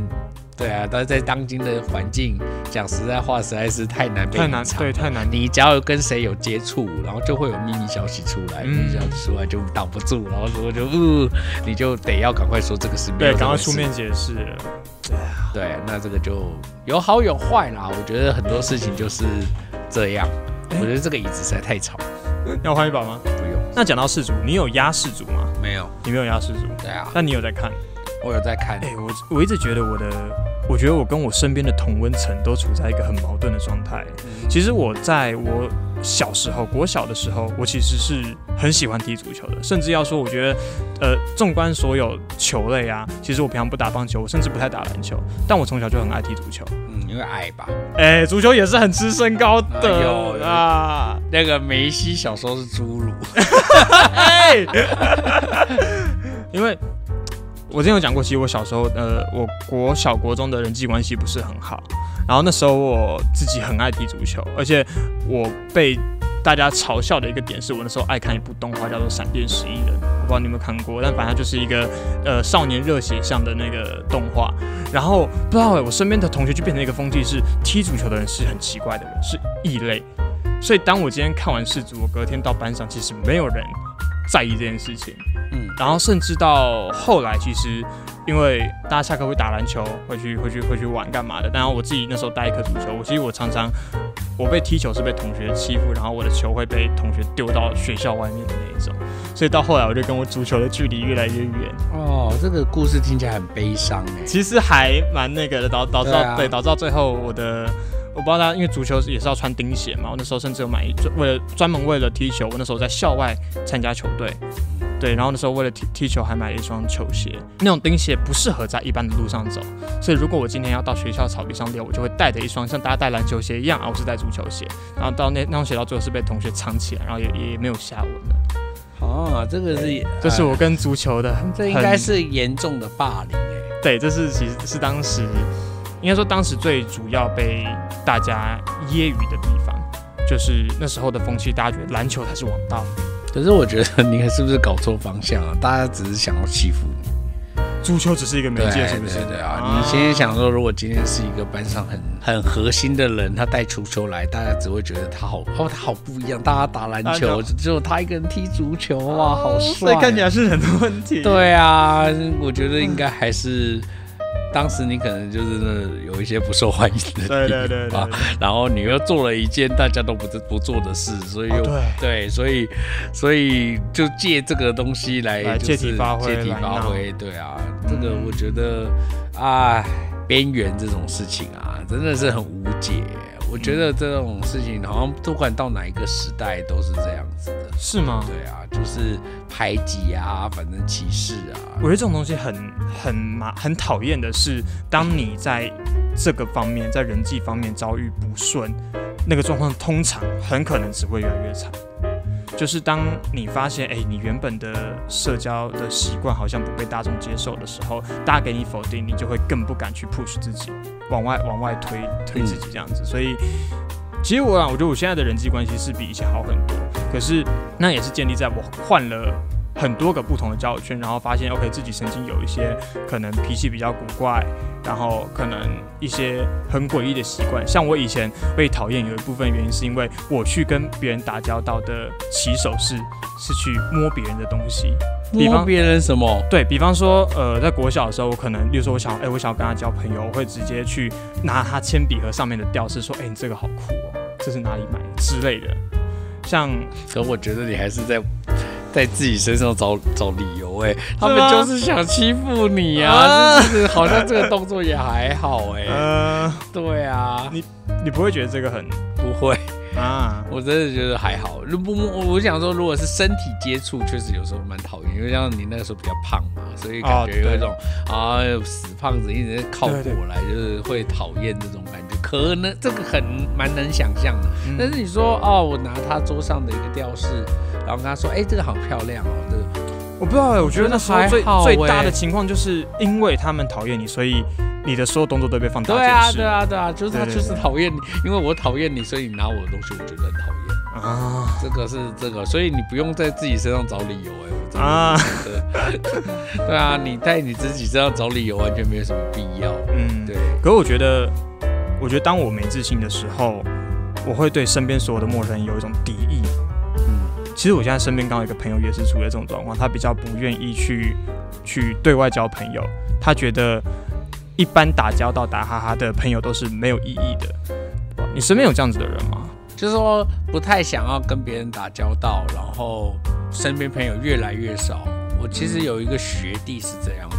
对啊，但是在当今的环境，讲实在话，实在是太难被太难，对，太难。你只要有跟谁有接触，然后就会有秘密消息出来，嗯秘密消息出来就挡不住，然后说就呃，你就得要赶快说这个是没有对，赶快出面解释。对啊对，那这个就有好有坏啦。我觉得很多事情就是这样。我觉得这个椅子实在太吵，要换一把吗？不用，那讲到世足，你有压世足吗？没有。你没有压世足，对啊，那你有在看。我有在看哎、，我我一直觉得我的，我觉得我跟我身边的同温层都处在一个很矛盾的状态。其实我在我小时候，国小的时候，我其实是很喜欢踢足球的，甚至要说，我觉得，呃，纵观所有球类啊，其实我平常不打棒球，我甚至不太打篮球，但我从小就很爱踢足球。嗯，因为矮吧。哎、足球也是很吃身高哎的呦啊。那个梅西小时候是侏儒，哎，因为我之前有讲过，其实我小时候，呃，我国小国中的人际关系不是很好，然后那时候我自己很爱踢足球，而且我被大家嘲笑的一个点是我那时候爱看一部动画叫做《闪电十一人》，我不知道你有没有看过，但反正就是一个呃少年热血向的那个动画。然后不知道，我身边的同学就变成一个风气是踢足球的人是很奇怪的人，是异类。所以当我今天看完世足，我隔天到班上，其实没有人在意这件事情。嗯，然后甚至到后来，其实因为大家下课会打篮球，会去会去会去玩干嘛的。然后我自己那时候带一颗足球，我其实我常常我被踢球是被同学欺负，然后我的球会被同学丢到学校外面的那一种。所以到后来，我就跟我足球的距离越来越远。哦，这个故事听起来很悲伤哎。其实还蛮那个的，导导致到对导致到最后我的。我不知道大家，因为足球也是要穿钉鞋嘛，我那时候甚至有买一为了专门为了踢球，我那时候在校外参加球队，对，然后那时候为了踢踢球还买了一双球鞋，那种钉鞋不适合在一般的路上走，所以如果我今天要到学校草地上练，我就会带着一双像大家带篮球鞋一样啊，我是带足球鞋，然后到那那双鞋到最后是被同学藏起来，然后也也没有下文了。哦，这个是，这是我跟足球的，这应该是严重的霸凌哎。对，这是其实是当时应该说当时最主要被大家揶揄的地方，就是那时候的风气，大家觉得篮球才是王道。可是我觉得你是不是搞错方向啊？大家只是想要欺负你。足球只是一个媒介，是不是？对对啊！你现在想说，如果今天是一个班上很很核心的人，他带足球来，大家只会觉得他好哦，他好不一样。大家打篮篮球，球只有他一个人踢足球，哇，好帅！所以看起来是很多问题。对啊，我觉得应该还是当时你可能就是那有一些不受欢迎的地方，对对对对对。然后你又做了一件大家都不不做的事，所以又、哦对，所以所以就借这个东西来来就是借题发挥借题发挥，对啊，这个嗯。我觉得啊，边缘这种事情啊，真的是很无解。我觉得这种事情好像不管到哪一个时代都是这样子的，是吗？对啊，就是排挤啊，反正歧视啊，我觉得这种东西很很麻很讨厌的是，当你在这个方面，在人际方面遭遇不顺，那个状况通常很可能只会越来越惨。就是当你发现，哎、你原本的社交的习惯好像不被大众接受的时候，大家给你否定，你就会更不敢去 push 自己，往外往外推推自己这样子。所以，其实我啊，我觉得我现在的人际关系是比以前好很多。可是那也是建立在我换了很多个不同的交友圈，然后发现 OK 自己曾经有一些可能脾气比较古怪，然后可能一些很诡异的习惯。像我以前被讨厌有一部分原因是因为我去跟别人打交道的起手式是去摸别人的东西。比方别人什么？对比方说，呃，在国小的时候，我可能，例如说，我想，哎、我想要跟他交朋友，我会直接去拿他铅笔盒上面的吊饰，说，哎、你这个好酷哦，这是哪里买的之类的。像可我觉得你还是在在自己身上找找理由哎、他们就是想欺负你啊，啊。就是好像这个动作也还好哎、呃，对啊，你你不会觉得这个很不会，啊？我真的觉得还好。如不，我我想说，如果是身体接触，确实有时候蛮讨厌，因为像你那个时候比较胖嘛，所以感觉哦有一种、啊死胖子一直在靠过来，就是会讨厌这种感觉。可能这个很蛮能想象的。嗯但是你说哦，我拿他桌上的一个吊饰，然后跟他说，哎、这个好漂亮哦，这个我不知道哎，我觉得那时候最最大欸的情况就是因为他们讨厌你，所以你的所有动作都被放大对啊，对啊，对啊，就是他就是讨厌你，因为我讨厌你，所以你拿我的东西，我觉得很讨厌。啊。这个是这个，所以你不用在自己身上找理由哎、我真的啊，对啊，你在你自己身上找理由完全没有什么必要。嗯，对，可是我觉得，我觉得当我没自信的时候，我会对身边所有的陌生人有一种敌意。嗯，其实我现在身边刚好有一个朋友也是处于这种状况，他比较不愿意去去对外交朋友，他觉得一般打交道打哈哈的朋友都是没有意义的。你身边有这样子的人吗？就是说不太想要跟别人打交道，然后身边朋友越来越少。我其实有一个学弟是这样，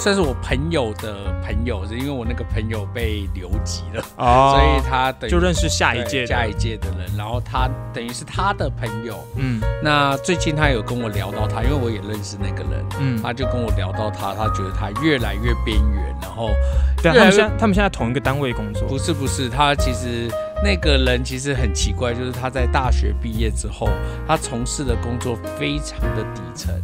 算是我朋友的朋友，是因为我那个朋友被留级了，哦。所以他等于就认识下一届下一届的人，然后他等于是他的朋友。嗯。那最近他有跟我聊到他，因为我也认识那个人，嗯，他就跟我聊到他，他觉得他越来越边缘，然后对他们现在他们现在同一个单位工作。不，是不是，他其实那个人其实很奇怪，就是他在大学毕业之后，他从事的工作非常的底层。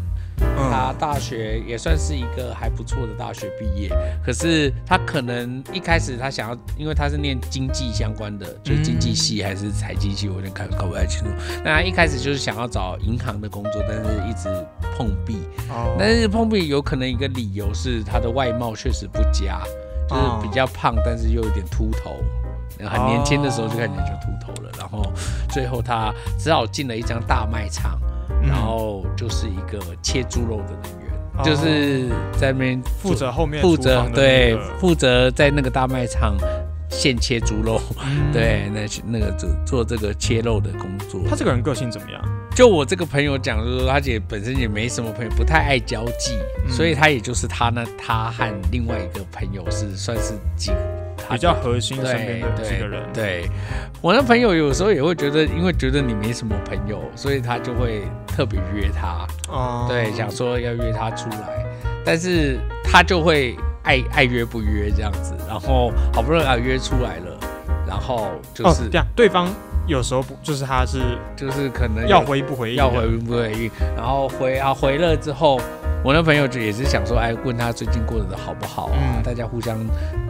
他嗯大学也算是一个还不错的大学毕业，可是他可能一开始他想要，因为他是念经济相关的，就是经济系还是财经系，我有点看搞不太清楚。那他一开始就是想要找银行的工作，但是一直碰壁。哦但是碰壁有可能一个理由是他的外貌确实不佳，就是比较胖，但是又有点秃头。很年轻的时候就看起来就秃头了，然后最后他只好进了一家大卖场，嗯然后就是一个切猪肉的人员，哦。就是在那边负责后面负责对负责在那个大卖场现切猪肉，嗯。对，那那个做做这个切肉的工作。他这个人个性怎么样？就我这个朋友讲，就是说他姐本身也没什么朋友，不太爱交际，嗯。所以他也就是他呢，他和另外一个朋友是算是几他比较核心身边的对这个人，对我那朋友有时候也会觉得，因为觉得你没什么朋友，所以他就会特别约他，哦。对，想说要约他出来，但是他就会爱爱约不约这样子，然后好不容易啊约出来了，然后就哦是、，这样对方有时候不就是他是就是可能要回不回应，要回不回应，然后回啊回了之后，我那朋友就也是想说，哎，问他最近过得好不好啊？嗯大家互相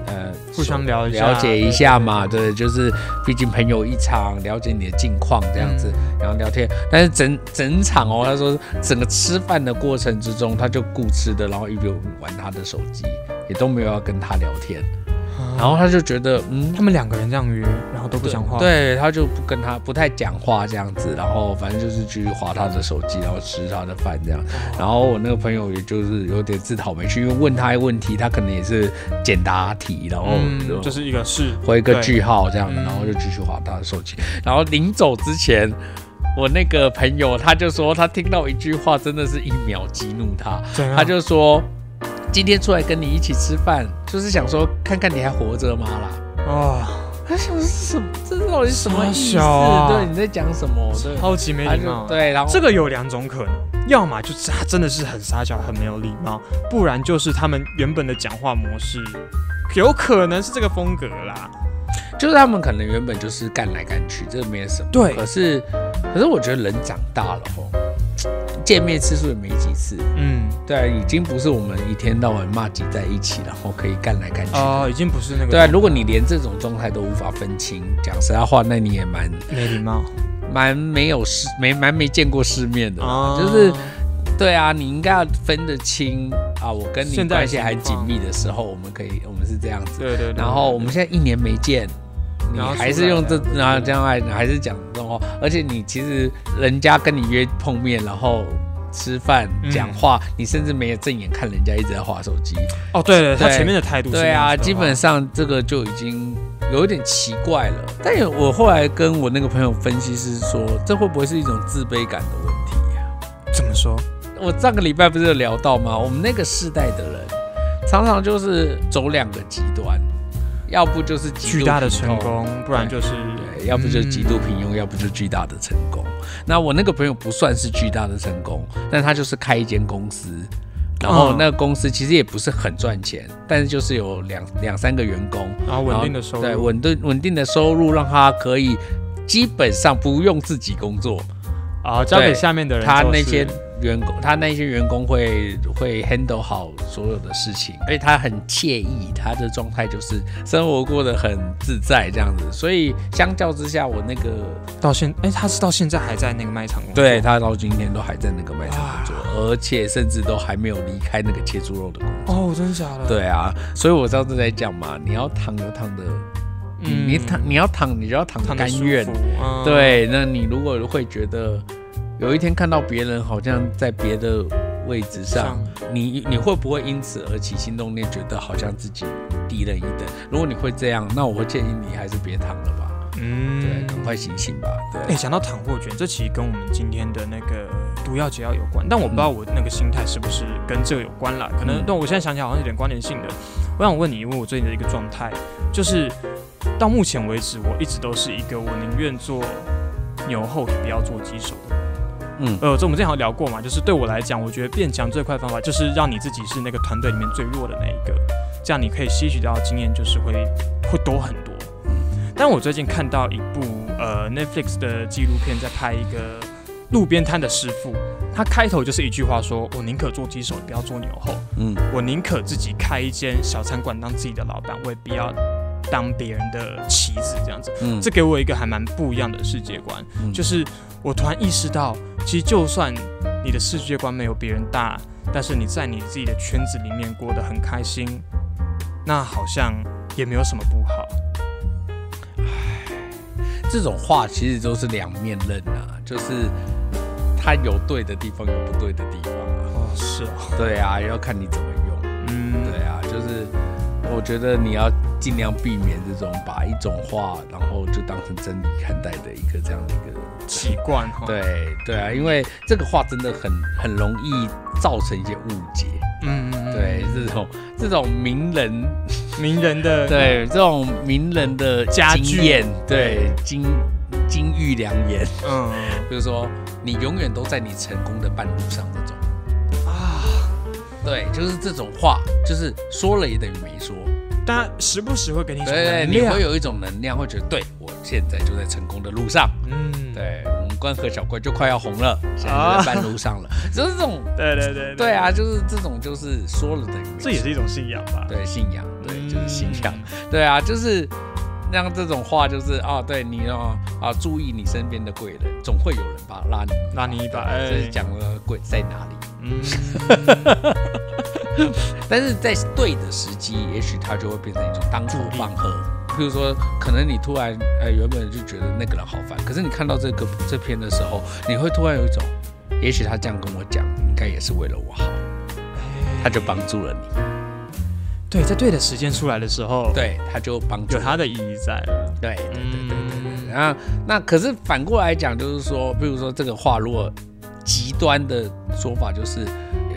呃互相聊一下了解一下嘛，对，就是毕竟朋友一场，了解你的近况这样子，嗯然后聊天。但是整整场哦，他说整个吃饭的过程之中，他就顾吃的，然后一边玩他的手机，也都没有要跟他聊天，啊然后他就觉得嗯，他们两个人这样约，然后都不讲话，，对，他就不跟他不太讲话这样子，然后反正就是继续划他的手机，然后吃他的饭这样。然后我那个朋友也就是有点自讨没趣，因为问他一个问题，他可能也是简答题，然后嗯，就是一个是回个句号这样，嗯然后就继续划他的手机。然后临走之前。我那个朋友他就说，他听到一句话，真的是一秒激怒他。他就说，今天出来跟你一起吃饭，就是想说看看你还活着吗啦。哦，还想是什么？这到底什么意思？对，你在讲什么？对，超级没礼貌，对，然后这个有两种可能，要么就是他真的是很傻小、很没有礼貌，不然就是他们原本的讲话模式有可能是这个风格啦。就是他们可能原本就是干来干去，这个没有什么。对。可是可可是我觉得人长大了吼，见面次数也没几次，嗯，对啊，已经不是我们一天到晚骂挤在一起，然后可以干来干去的。哦，已经不是那个对啊，如果你连这种状态都无法分清，讲实在话，那你也蛮没礼貌。蛮没有世没蛮没见过世面的，哦。就是对啊，你应该要分得清啊，我跟你关系还紧密的时候，我们可以我们是这样子，对对对，然后我们现在一年没见。你还是用这然后这样爱，你还是讲这种话，而且你其实人家跟你约碰面，然后吃饭嗯讲话，你甚至没有正眼看人家一直在划手机，哦，对对，他前面的态度是对啊，基本上这个就已经有一点奇怪了。但有我后来跟我那个朋友分析是说，这会不会是一种自卑感的问题呀、怎么说？我上个礼拜不是有聊到吗？我们那个世代的人常常就是走两个极端，要不就是巨大的成功，不然就是对，要不就是极度平庸，要不就巨大的成功。那我那个朋友不算是巨大的成功，但他就是开一间公司，然后嗯。那个公司其实也不是很赚钱，但是就是有两两三个员工，然后稳定的收入，对稳定稳定的收入，让他可以基本上不用自己工作，啊，交给下面的人他那些员工，他那些员工会会 handle 好所有的事情，而且他很惬意，他的状态就是生活过得很自在这样子，所以相较之下，我那个到现，哎，他是到现在还在那个卖场工作，对他到今天都还在那个卖场工作，而且甚至都还没有离开那个切猪肉的工作。哦，真的假的？，对啊，所以我上次在讲嘛，你要躺就躺的，嗯你躺你要躺，你就要躺甘愿服。嗯，对，那你如果会觉得有一天看到别人好像在别的位置上，你你会不会因此而起心动念，觉得好像自己低人一等？如果你会这样，那我会建议你还是别躺了吧。嗯，对，赶快醒醒吧。对哎，对，讲到躺货卷，这其实跟我们今天的那个毒药解药有关，但我不知道我那个心态是不是跟这个有关啦。可能嗯，但我现在想起来好像有点关联性的。我想问你，因为我最近的一个状态，就是到目前为止，我一直都是一个我宁愿做牛后，也不要做鸡手。嗯呃，这我们之前好像聊过嘛，就是对我来讲，我觉得变强最快的方法就是让你自己是那个团队里面最弱的那一个，这样你可以吸取到经验就是会会多很多。但我最近看到一部呃 Netflix 的纪录片，在拍一个路边摊的师傅，他开头就是一句话说：“我宁可做鸡手，也不要做牛后；嗯我宁可自己开一间小餐馆当自己的老板，我也不要当别人的棋子。”这样子，嗯这给我一个还蛮不一样的世界观。嗯就是我突然意识到，其实就算你的世界观没有别人大，但是你在你自己的圈子里面过得很开心，那好像也没有什么不好。这种话其实都是两面刃啊，就是它有对的地方，有不对的地方啊。哦，是哦，对啊，要看你怎么用。嗯，对啊，就是我觉得你要尽量避免这种把一种话，然后就当成真理看待的一个这样的一个。习惯哈。，对对啊，因为这个话真的很很容易造成一些误解。嗯，嗯对，这种这种名人，名人的 对这种名人的经验，对金金玉良言，嗯比如 说你永远都在你成功的半路上这种。啊，对，就是这种话，就是说了也等于没说。但他时不时会给你一种对对，你会有一种能量，会觉得对我现在就在成功的路上。嗯，对，我们关河小怪就快要红了，现在在半路上了，就是这种。对对对对，啊，就是这种，就是说了等于这也是一种信仰吧？对信仰，对，就是信仰。嗯对啊，就是让这种话，就是啊，对你要啊，注意你身边的贵人，总会有人把拉你拉你一把哎对就是讲了贵在哪里。嗯，但是在对的时机，也许它就会变成一种当头助力棒喝。譬如说，可能你突然呃原本就觉得那个人好烦，可是你看到这个这篇的时候，你会突然有一种，也许他这样跟我讲，应该也是为了我好，他就帮助了你，对，在对的时间出来的时候，，对，他就帮助了。有他的意义在了。对对对对对。嗯。对。然后那可是反过来讲，就是说，比如说这个话，如果极端的说法就是。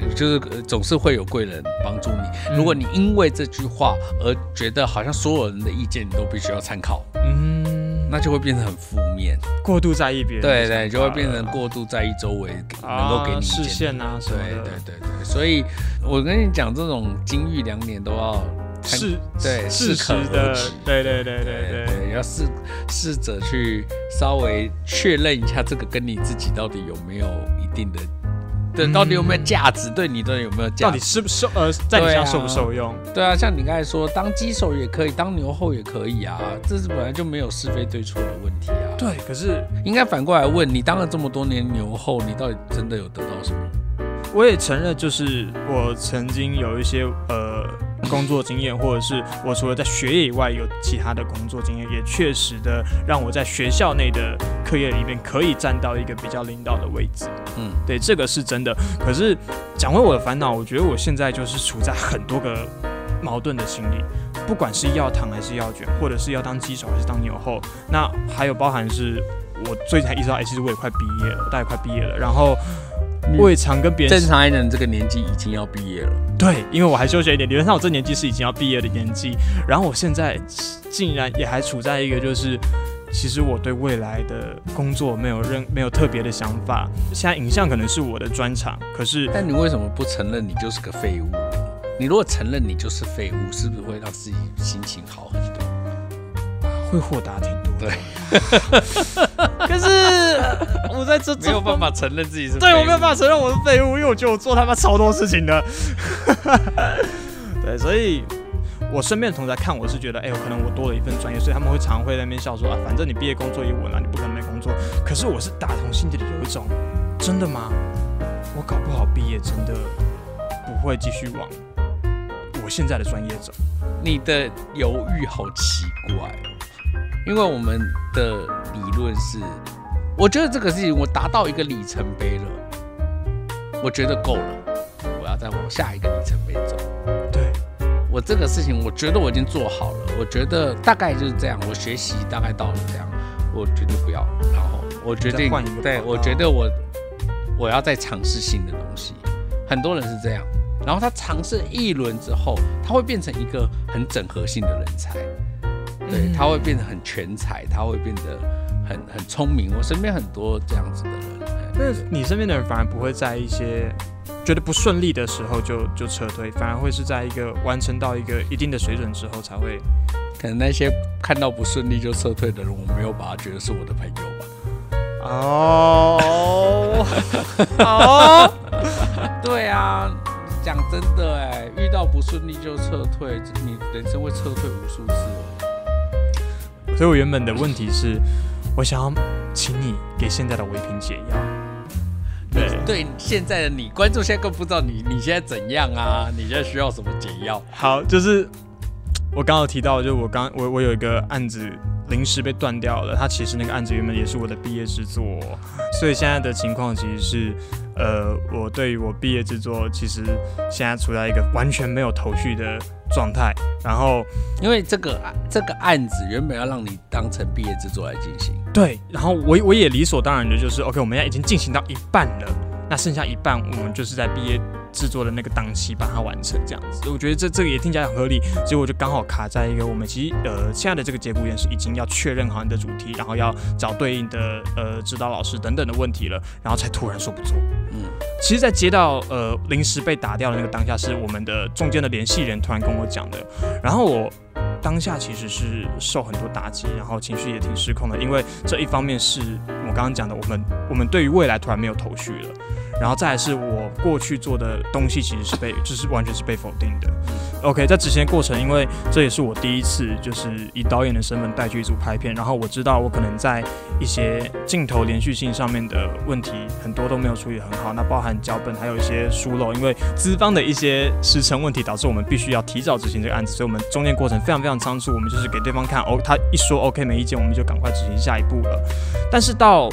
呃就是呃总是会有贵人帮助你。嗯。如果你因为这句话而觉得好像所有人的意见你都必须要参考，嗯，那就会变成很负面。过度在意别人对对，就会变成过度在意周围能够给你视见线啊什么对的，对对对，所以我跟你讲，这种金玉良言都要看适对适可而的止，对对对对对，对，要试试着去稍微确认一下这个跟你自己到底有没有一定的，对，到底有没有价值，对你到底有没有价值，到底是不受呃在你家受不受用？对啊，像你刚才说，当鸡手也可以，当牛后也可以啊，这是本来就没有是非对错的问题啊。对，可是应该反过来问你，当了这么多年牛后，你到底真的有得到什么？我也承认，就是我曾经有一些呃工作经验，或者是我除了在学业以外有其他的工作经验，也确实的让我在学校内的课业里面可以站到一个比较领导的位置。嗯，对，这个是真的。可是讲回我的烦恼，我觉得我现在就是处在很多个矛盾的心理，不管是要糖还是要卷，或者是要当鸡手还是当牛后，那还有包含是我最近才意识到，哎，其实我也快毕业了，大概快毕业了，然后。我也常跟别人正常一点，这个年纪已经要毕业了。对，因为我还休学一点，理论上我这年纪是已经要毕业的年纪。然后我现在竟然也还处在一个，就是其实我对未来的工作没有任没有特别的想法。现在影像可能是我的专长，可是但你为什么不承认你就是个废物？你如果承认你就是废物，是不是会让自己心情好很多？会豁达挺多。对。可是我在这 没有办法承认自己是对我没有办法承认我是废物，因为我觉得我做他妈超多事情的。对，所以我身边的同学看我是觉得，哎，可能我多了一份专业，所以他们会常会在那边笑说啊，反正你毕业工作也稳了，你不可能没工作。可是我是打从心底里有一种，真的吗？我搞不好毕业真的不会继续往我现在的专业走。你的犹豫好奇怪。因为我们的理论是，我觉得这个事情我达到一个里程碑了，我觉得够了，我要再往下一个里程碑走。对我这个事情，我觉得我已经做好了，我觉得大概就是这样，我学习大概到了这样，我决定不要，然后我决定对，我觉得我我要再尝试新的东西。很多人是这样，然后他尝试一轮之后，他会变成一个很整合性的人才。对，他会变得很全才，他会变得很很聪明。我身边很多这样子的人。那你身边的人反而不会在一些觉得不顺利的时候就就撤退，反而会是在一个完成到一个一定的水准之后才会。可能那些看到不顺利就撤退的人，我没有把他觉得是我的朋友吧。哦，哦，对啊，讲真的哎，遇到不顺利就撤退，你人生会撤退无数次。所以我原本的问题是，我想要请你给现在的唯品解药。对对，现在的你观众现在更不知道你你现在怎样啊？你现在需要什么解药？好，就是我刚刚提到，就是我刚我我有一个案子临时被断掉了，它其实那个案子原本也是我的毕业制作，所以现在的情况其实是。呃，我对于我毕业制作，其实现在处在一个完全没有头绪的状态。然后，因为这个这个案子原本要让你当成毕业制作来进行，对。然后我我也理所当然的就是，OK，我们现在已经进行到一半了，那剩下一半我们就是在毕业。制作的那个档期把它完成，这样子，我觉得这这个也听起来很合理，所以我就刚好卡在一个我们其实呃现在的这个节骨眼是已经要确认好你的主题，然后要找对应的呃指导老师等等的问题了，然后才突然说不做。嗯，其实，在接到呃临时被打掉的那个当下，是我们的中间的联系人突然跟我讲的，然后我当下其实是受很多打击，然后情绪也挺失控的，因为这一方面是我刚刚讲的，我们我们对于未来突然没有头绪了。然后再来是我过去做的东西，其实是被就是完全是被否定的。OK，在执行的过程，因为这也是我第一次就是以导演的身份带去一组拍片，然后我知道我可能在一些镜头连续性上面的问题很多都没有处理很好，那包含脚本还有一些疏漏，因为资方的一些时程问题导致我们必须要提早执行这个案子，所以我们中间过程非常非常仓促，我们就是给对方看哦，他一说 OK 没意见，我们就赶快执行下一步了。但是到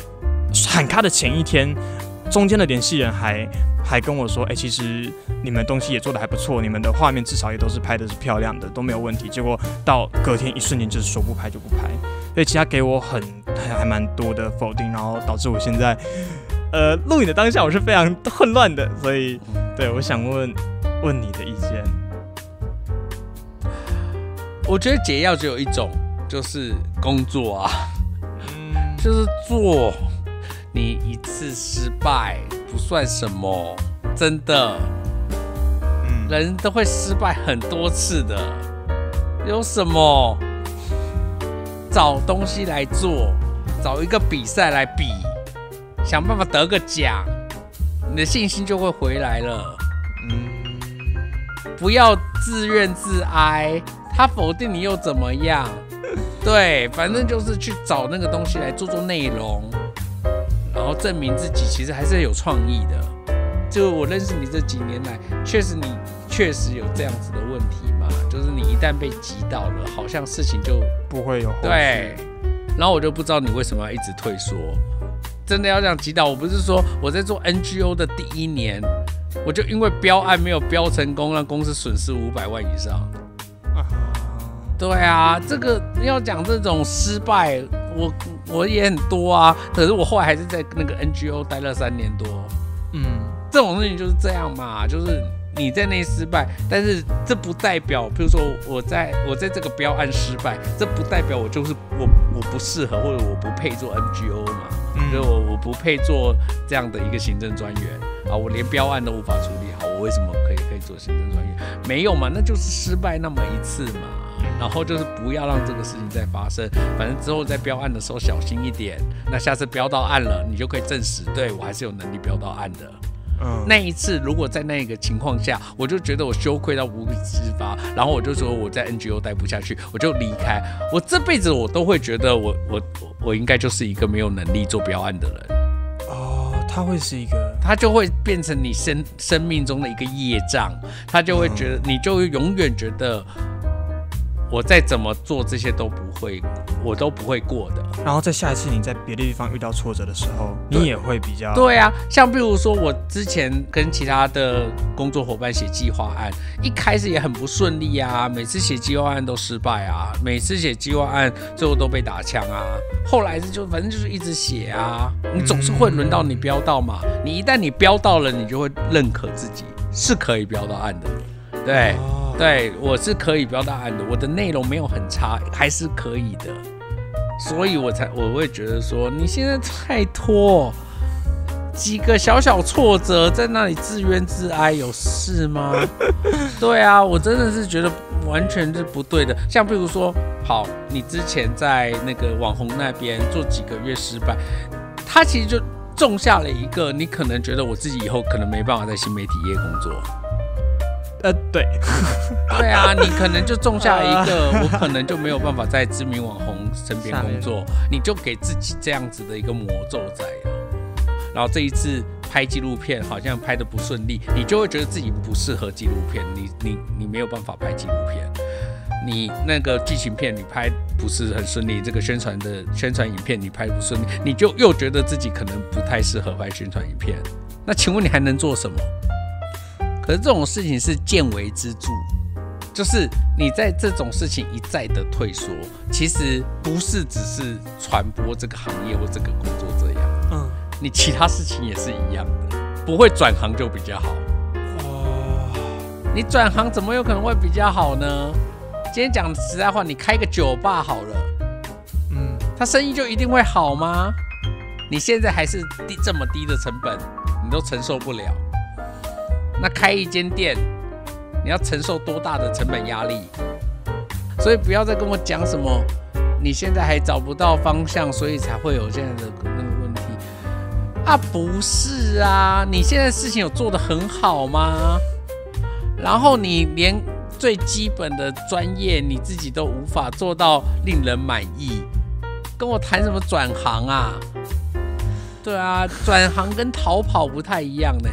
喊卡的前一天。中间的联系人还还跟我说，哎，其实你们东西也做的还不错，你们的画面至少也都是拍的是漂亮的，都没有问题。结果到隔天一瞬间就是说不拍就不拍，所以其他给我很还还蛮多的否定，然后导致我现在呃录影的当下我是非常混乱的，所以对我想问问你的意见。我觉得解药只有一种，就是工作啊，嗯，就是做。你一次失败不算什么，真的，嗯，人都会失败很多次的，有什么？找东西来做，找一个比赛来比，想办法得个奖，你的信心就会回来了。嗯，不要自怨自哀，他否定你又怎么样？对，反正就是去找那个东西来做做内容，然后证明自己其实还是有创意的。就我认识你这几年来，确实你确实有这样子的问题嘛，就是你一旦被击倒了，好像事情就不会有后续对，然后我就不知道你为什么要一直退缩。真的要这样击倒，我不是说我在做 NGO 的第一年，我就因为标案没有标成功，让公司损失五百万以上。啊，对啊，这个要讲这种失败，我我也很多啊。可是我后来还是在那个 NGO 待了三年多。嗯，这种事情就是这样嘛，就是你在那失败，但是这不代表，比如说我在我在这个标案失败，这不代表我就是我我不适合或者我不配做 NGO 嘛，嗯就我我不配做这样的一个行政专员啊，我连标案都无法处理好，我为什么可以可以做行政专员？没有嘛，那就是失败那么一次嘛。然后就是不要让这个事情再发生，反正之后在标案的时候小心一点。那下次标到案了，你就可以证实，对我还是有能力标到案的。嗯，那一次，如果在那个情况下，我就觉得我羞愧到无以自拔，然后我就说我在 NGO 待不下去，我就离开。我这辈子我都会觉得我我我我应该就是一个没有能力做标案的人，哦，他会是一个，他就会变成你生生命中的一个业障，他就会觉得你就会永远觉得我再怎么做这些都不会，我都不会过的。然后在下一次你在别的地方遇到挫折的时候，你也会比较，对啊，像比如说我之前跟其他的工作伙伴写计划案，一开始也很不顺利啊，每次写计划案都失败啊，每次写计划案最后都被打枪啊。后来是就反正就是一直写啊，你总是会轮到你标到嘛，你一旦你标到了，你就会认可自己是可以标到案的，对。哦，对，我是可以标到案的，我的内容没有很差，还是可以的，所以我才我会觉得说，你现在太拖，几个小小挫折在那里自怨自哀，有事吗？对啊，我真的是觉得完全是不对的。像比如说，好，你之前在那个网红那边做几个月失败，他其实就种下了一个，你可能觉得我自己以后可能没办法在新媒体业工作。呃，对，对啊，你可能就种下一个，我可能就没有办法在知名网红身边工作，你就给自己这样子的一个魔咒在啊。然后这一次拍纪录片好像拍的不顺利，你就会觉得自己不适合纪录片，你你你没有办法拍纪录片。你那个剧情片你拍不是很顺利，这个宣传的宣传影片你拍不顺利，你就又觉得自己可能不太适合拍宣传影片。那请问你还能做什么？可是这种事情是见微知著，就是你在这种事情一再的退缩，其实不是只是传播这个行业或这个工作这样，嗯，你其他事情也是一样的，不会转行就比较好。哦，你转行怎么有可能会比较好呢？今天讲实在话，你开个酒吧好了，嗯，他生意就一定会好吗？你现在还是低这么低的成本，你都承受不了。那开一间店，你要承受多大的成本压力？所以不要再跟我讲什么，你现在还找不到方向，所以才会有现在的那个问题啊？不是啊，你现在事情有做得很好吗？然后你连最基本的专业你自己都无法做到令人满意，跟我谈什么转行啊？对啊，转行跟逃跑不太一样呢。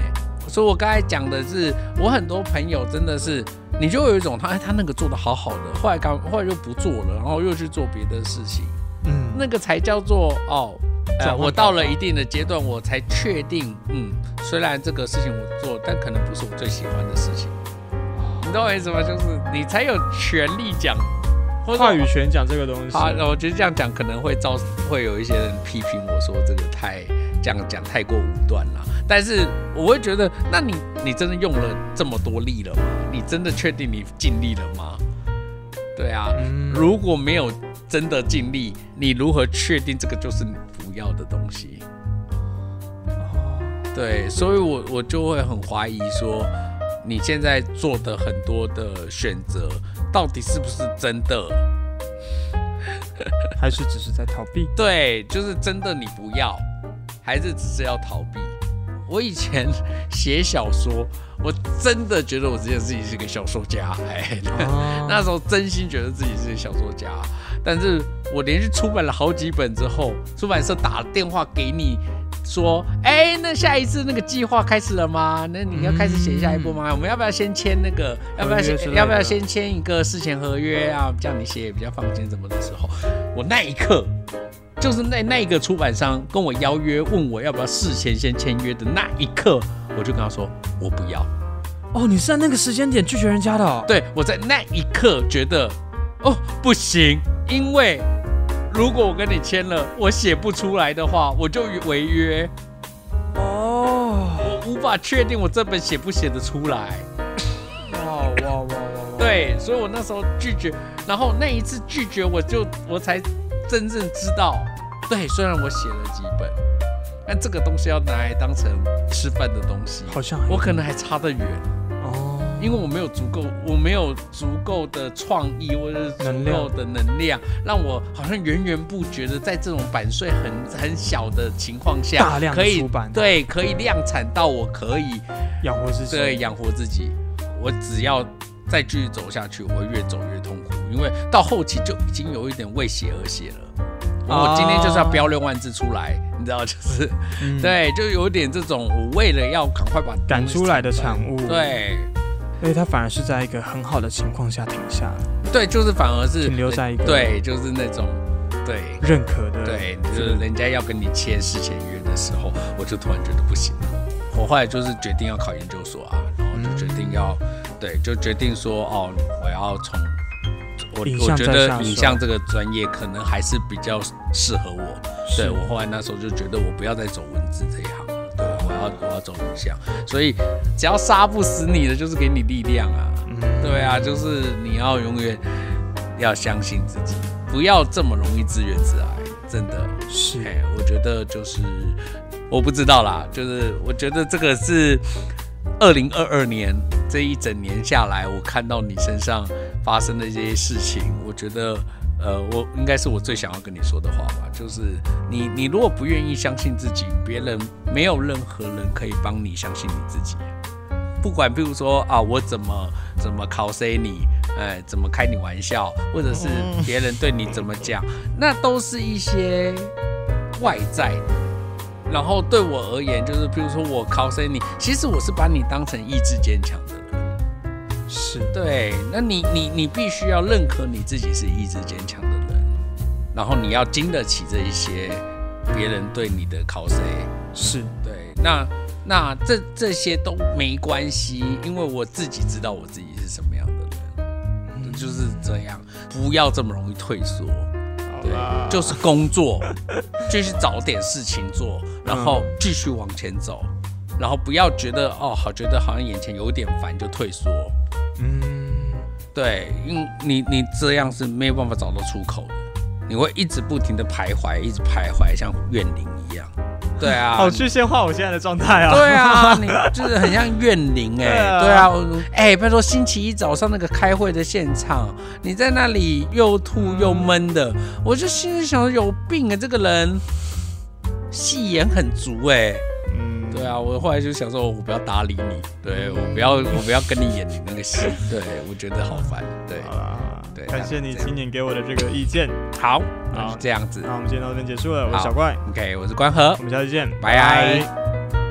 所以我刚才讲的是，我很多朋友真的是，你就有一种他哎他那个做的好好的，后来刚后来又不做了，然后又去做别的事情，嗯，那个才叫做哦。呃，我到了一定的阶段，我才确定，嗯，虽然这个事情我做，但可能不是我最喜欢的事情。你懂我意思吗？就是你才有权利讲，或话语权讲这个东西，好，我觉得这样讲可能会造会有一些人批评我说这个太这样讲太过武断了。但是我会觉得，那你你真的用了这么多力了吗？你真的确定你尽力了吗？对啊，嗯如果没有真的尽力，你如何确定这个就是你不要的东西？哦对，所以我我就会很怀疑说，你现在做的很多的选择，到底是不是真的 还是只是在逃避？对，就是真的你不要，还是只是要逃避？我以前写小说，我真的觉得我之前自己是个小说家，哎，那时候真心觉得自己是个小说家。但是我连续出版了好几本之后，出版社打电话给你。说，哎，那下一次那个计划开始了吗？那你要开始写下一步吗？我们要不要先签那个？要不要先？要不要先签一个事前合约啊？这样你写也比较放心。什么的时候，我那一刻，就是那那个出版商跟我邀约，问我要不要事前先签约的那一刻，我就跟他说，我不要。哦，你是在那个时间点拒绝人家的？对，我在那一刻觉得，哦，不行，因为。如果我跟你签了，我写不出来的话，我就违约。哦，我无法确定我这本写不写得出来。哇哇哇哇！对，所以我那时候拒绝，然后那一次拒绝，我就我才真正知道，对，虽然我写了几本，但这个东西要拿来当成吃饭的东西，好像我可能还差得远哦。因为我没有足够，我没有足够的创意或者足够的能量，让我好像源源不绝的在这种版税很很小的情况下，大量出版，对，可以量产到我可以养活自己，对，养活自己。我只要再继续走下去，我会越走越痛苦，因为到后期就已经有一点为写而写了。我今天就是要标六万字出来，你知道，就是对，就有点这种，我为了要赶快把赶出来的产物，对。所以他反而是在一个很好的情况下停下了。对，就是反而是停留在一个对，就是那种对认可的。对，就是人家要跟你签事前约的时候，我就突然觉得不行了。我后来就是决定要考研究所啊，然后就决定要对，就决定说哦，我要从我我觉得影像这个专业可能还是比较适合我。对我后来那时候就觉得我不要再走文字这一行了。对，我要我要走影像，所以只要杀不死你的，就是给你力量啊。对啊，就是你要永远要相信自己，不要这么容易自怨自艾。真的是，我觉得就是我不知道啦，就是我觉得这个是二零二二年这一整年下来，我看到你身上发生的这些事情，我觉得。呃，我应该是我最想要跟你说的话吧，就是你，你如果不愿意相信自己，别人没有任何人可以帮你相信你自己。不管，比如说啊，我怎么怎么考 C 你，哎，怎么开你玩笑，或者是别人对你怎么讲，那都是一些外在的。然后对我而言，就是比如说我考 C 你，其实我是把你当成意志坚强的人。是对，那你你你必须要认可你自己是意志坚强的人，然后你要经得起这一些别人对你的 cos。是对，那那这这些都没关系，因为我自己知道我自己是什么样的人，就是这样，不要这么容易退缩。对，就是工作，继续找点事情做，然后继续往前走，然后不要觉得哦，好觉得好像眼前有点烦就退缩。嗯，对，因为你你这样是没有办法找到出口的，你会一直不停的徘徊，一直徘徊，像怨灵一样。对啊，好具象化我现在的状态啊。对啊，你就是很像怨灵哎。对啊，哎，比如说星期一早上那个开会的现场，你在那里又吐又闷的，我就心里想有病啊，这个人戏演很足哎。对啊，我后来就想说，我不要搭理你，对我不要，我不要跟你演你那个戏，对我觉得好烦，对，对，感谢你今年给我的这个意见，好，那是这样子，那我们今天到这边结束了，我是小怪，OK，我是关河，我们下次见，拜拜。